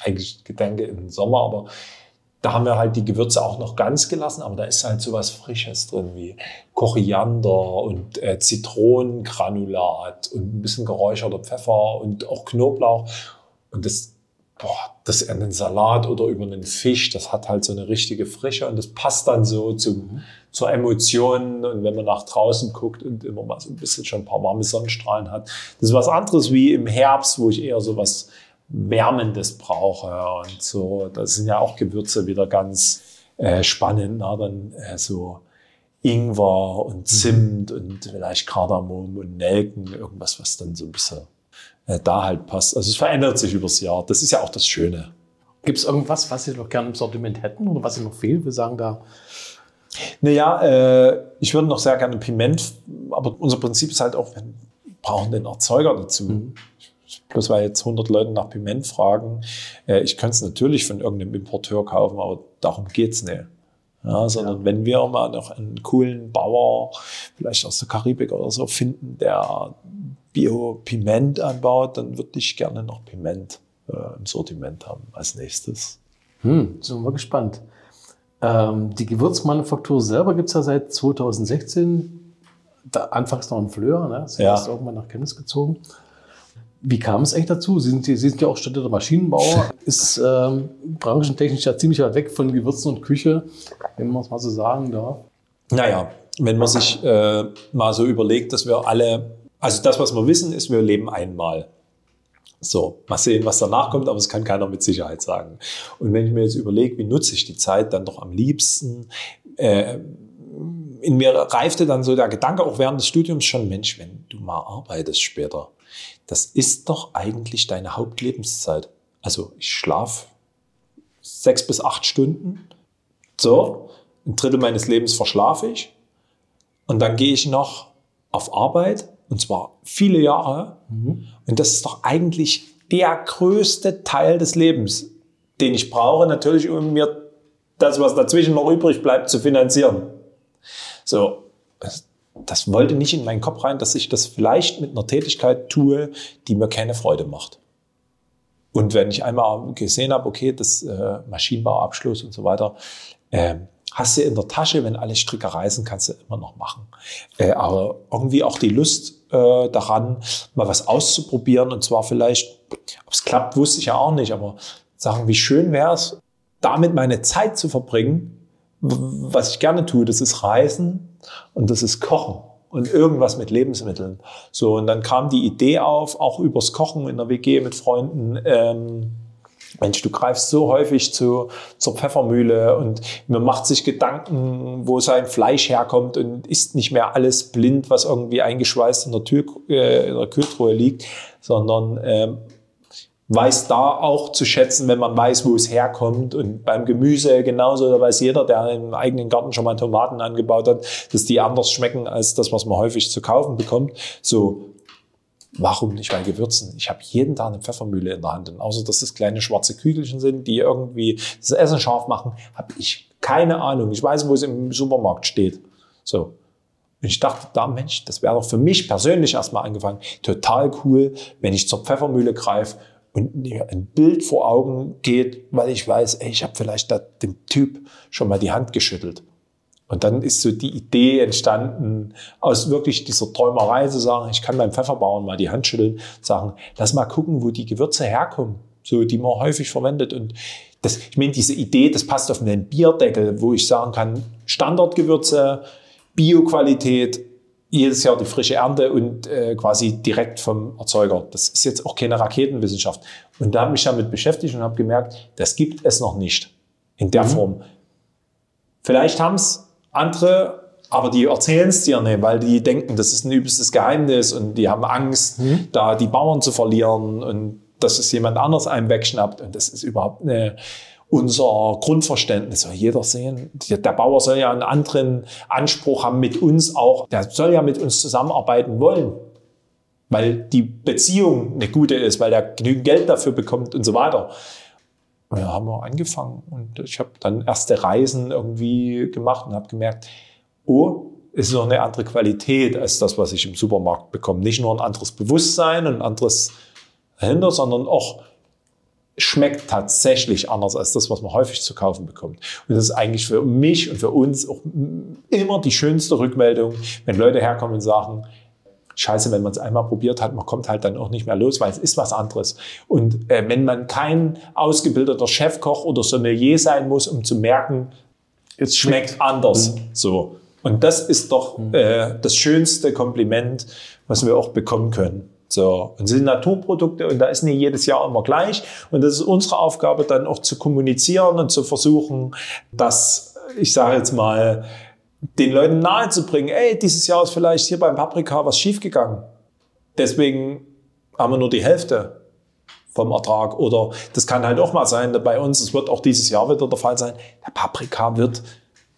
eigentlich Gedenke im Sommer, aber da haben wir halt die Gewürze auch noch ganz gelassen, aber da ist halt so was Frisches drin wie Koriander und äh, Zitronengranulat und ein bisschen geräucherter Pfeffer und auch Knoblauch. Und das, boah, das in den Salat oder über einen Fisch, das hat halt so eine richtige Frische und das passt dann so zum, mhm zur Emotion und wenn man nach draußen guckt und immer mal so ein bisschen schon ein paar warme Sonnenstrahlen hat. Das ist was anderes wie im Herbst, wo ich eher so was Wärmendes brauche und so. Das sind ja auch Gewürze wieder ganz äh, spannend. Na, dann äh, so Ingwer und mhm. Zimt und vielleicht Kardamom und Nelken, irgendwas, was dann so ein bisschen da halt passt. Also es verändert sich übers Jahr. Das ist ja auch das Schöne. Gibt es irgendwas, was Sie noch gerne im Sortiment hätten oder was Ihnen noch fehlt? Wir sagen da, naja, äh, ich würde noch sehr gerne Piment, aber unser Prinzip ist halt auch, wir brauchen den Erzeuger dazu. Mhm. bloß weil jetzt 100 Leute nach Piment fragen, äh, ich könnte es natürlich von irgendeinem Importeur kaufen, aber darum geht's nicht. Ja, sondern ja. wenn wir mal noch einen coolen Bauer, vielleicht aus der Karibik oder so, finden, der Bio-Piment anbaut, dann würde ich gerne noch Piment äh, im Sortiment haben als nächstes. Hm, sind wir gespannt. Ähm, die Gewürzmanufaktur selber gibt es ja seit 2016. Da, anfangs noch in Fleur, ne? Sie Ja. ist irgendwann nach Kenntnis gezogen. Wie kam es eigentlich dazu? Sie sind, Sie sind ja auch studierter Maschinenbauer, ist ähm, branchentechnisch ja ziemlich weit weg von Gewürzen und Küche, wenn man es mal so sagen darf. Naja, wenn man sich äh, mal so überlegt, dass wir alle, also das, was wir wissen, ist, wir leben einmal. So, mal sehen, was danach kommt, aber es kann keiner mit Sicherheit sagen. Und wenn ich mir jetzt überlege, wie nutze ich die Zeit dann doch am liebsten, äh, in mir reifte dann so der Gedanke auch während des Studiums schon, Mensch, wenn du mal arbeitest später, das ist doch eigentlich deine Hauptlebenszeit. Also ich schlafe sechs bis acht Stunden, so, ein Drittel meines Lebens verschlafe ich und dann gehe ich noch auf Arbeit und zwar viele Jahre und das ist doch eigentlich der größte Teil des Lebens, den ich brauche, natürlich um mir das, was dazwischen noch übrig bleibt, zu finanzieren. So, das, wollte nicht in meinen Kopf rein, dass ich das vielleicht mit einer Tätigkeit tue, die mir keine Freude macht. Und wenn ich einmal gesehen habe, okay, das äh, Maschinenbauabschluss und so weiter, äh, hast du in der Tasche, wenn alle Stricker reißen, kannst du immer noch machen. Äh, aber irgendwie auch die Lust äh, daran, mal was auszuprobieren und zwar vielleicht, ob es klappt, wusste ich ja auch nicht, aber sagen, wie schön wäre es, damit meine Zeit zu verbringen, was ich gerne tue, das ist Reisen und das ist Kochen und irgendwas mit Lebensmitteln. So, und dann kam die Idee auf, auch übers Kochen in der WG mit Freunden, ähm, Mensch, du greifst so häufig zu, zur Pfeffermühle und man macht sich Gedanken, wo sein Fleisch herkommt und isst nicht mehr alles blind, was irgendwie eingeschweißt in der, Tür, äh, in der Kühltruhe liegt, sondern ähm, weiß da auch zu schätzen, wenn man weiß, wo es herkommt. Und beim Gemüse genauso, da weiß jeder, der im eigenen Garten schon mal Tomaten angebaut hat, dass die anders schmecken als das, was man häufig zu kaufen bekommt. So, warum nicht bei Gewürzen? Ich habe jeden Tag eine Pfeffermühle in der Hand. Und außer dass das kleine schwarze Kügelchen sind, die irgendwie das Essen scharf machen, habe ich keine Ahnung. Ich weiß, wo es im Supermarkt steht. So. Und ich dachte, da Mensch, das wäre doch für mich persönlich erstmal angefangen, total cool, wenn ich zur Pfeffermühle greife und mir ein Bild vor Augen geht, weil ich weiß, ey, ich habe vielleicht da dem Typ schon mal die Hand geschüttelt. Und dann ist so die Idee entstanden, aus wirklich dieser Träumerei zu sagen, ich kann beim Pfefferbauern mal die Hand schütteln, sagen, lass mal gucken, wo die Gewürze herkommen, so die man häufig verwendet. Und das, ich meine, diese Idee, das passt auf einen Bierdeckel, wo ich sagen kann, Standardgewürze, Bioqualität, jedes Jahr die frische Ernte und äh, quasi direkt vom Erzeuger. Das ist jetzt auch keine Raketenwissenschaft. Und da habe ich mich damit beschäftigt und habe gemerkt, das gibt es noch nicht in der Form. Vielleicht haben es andere, aber die erzählen es dir nicht, weil die denken, das ist ein übelstes Geheimnis und die haben Angst, da die Bauern zu verlieren und dass es jemand anders einem wegschnappt. Und das ist überhaupt eine, unser Grundverständnis. Soll jeder sehen, der der Bauer soll ja einen anderen Anspruch haben mit uns auch. Der soll ja mit uns zusammenarbeiten wollen, weil die Beziehung eine gute ist, weil er genügend Geld dafür bekommt und so weiter. Und ja, haben wir angefangen und ich habe dann erste Reisen irgendwie gemacht und habe gemerkt, oh, es ist noch eine andere Qualität als das, was ich im Supermarkt bekomme. Nicht nur ein anderes Bewusstsein ein anderes dahinter, sondern auch schmeckt tatsächlich anders als das, was man häufig zu kaufen bekommt. Und das ist eigentlich für mich und für uns auch immer die schönste Rückmeldung, wenn Leute herkommen und sagen, Scheiße, wenn man es einmal probiert hat, man kommt halt dann auch nicht mehr los, weil es ist was anderes. Und äh, wenn man kein ausgebildeter Chefkoch oder Sommelier sein muss, um zu merken, es schmeckt anders. So. Und das ist doch äh, das schönste Kompliment, was wir auch bekommen können. So. Und es sind Naturprodukte und da ist nicht jedes Jahr immer gleich. Und das ist unsere Aufgabe, dann auch zu kommunizieren und zu versuchen, dass, ich sage jetzt mal, den Leuten nahezubringen, ey, dieses Jahr ist vielleicht hier beim Paprika was schiefgegangen. Deswegen haben wir nur die Hälfte vom Ertrag. Oder das kann halt auch mal sein, bei uns, es wird auch dieses Jahr wieder der Fall sein, der Paprika wird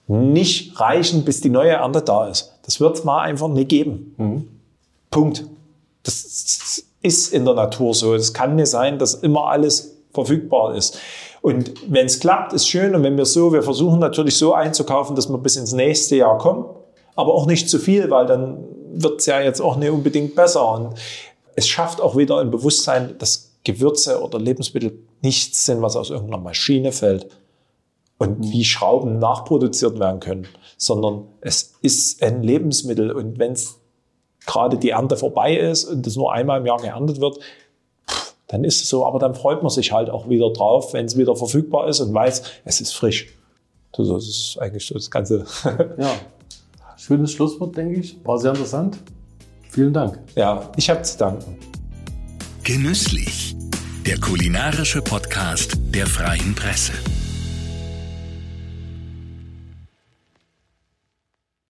nicht reichen, bis die neue Ernte da ist. Das wird es mal einfach nicht geben. Punkt. Das ist in der Natur so. Es kann nicht sein, dass immer alles verfügbar ist. Und wenn es klappt, ist schön. Und wenn wir so, wir versuchen natürlich so einzukaufen, dass wir bis ins nächste Jahr kommen, aber auch nicht zu viel, weil dann wird es ja jetzt auch nicht unbedingt besser. Und es schafft auch wieder ein Bewusstsein, dass Gewürze oder Lebensmittel nichts sind, was aus irgendeiner Maschine fällt und wie Schrauben nachproduziert werden können, sondern es ist ein Lebensmittel. Und wenn es gerade die Ernte vorbei ist und das nur einmal im Jahr geerntet wird, dann ist es so. Aber dann freut man sich halt auch wieder drauf, wenn es wieder verfügbar ist und weiß, es ist frisch. Das ist eigentlich so das Ganze. ja, schönes Schlusswort, denke ich. War sehr interessant. Vielen Dank. Ja, ich habe zu danken. Genüsslich. Der kulinarische Podcast der Freien Presse.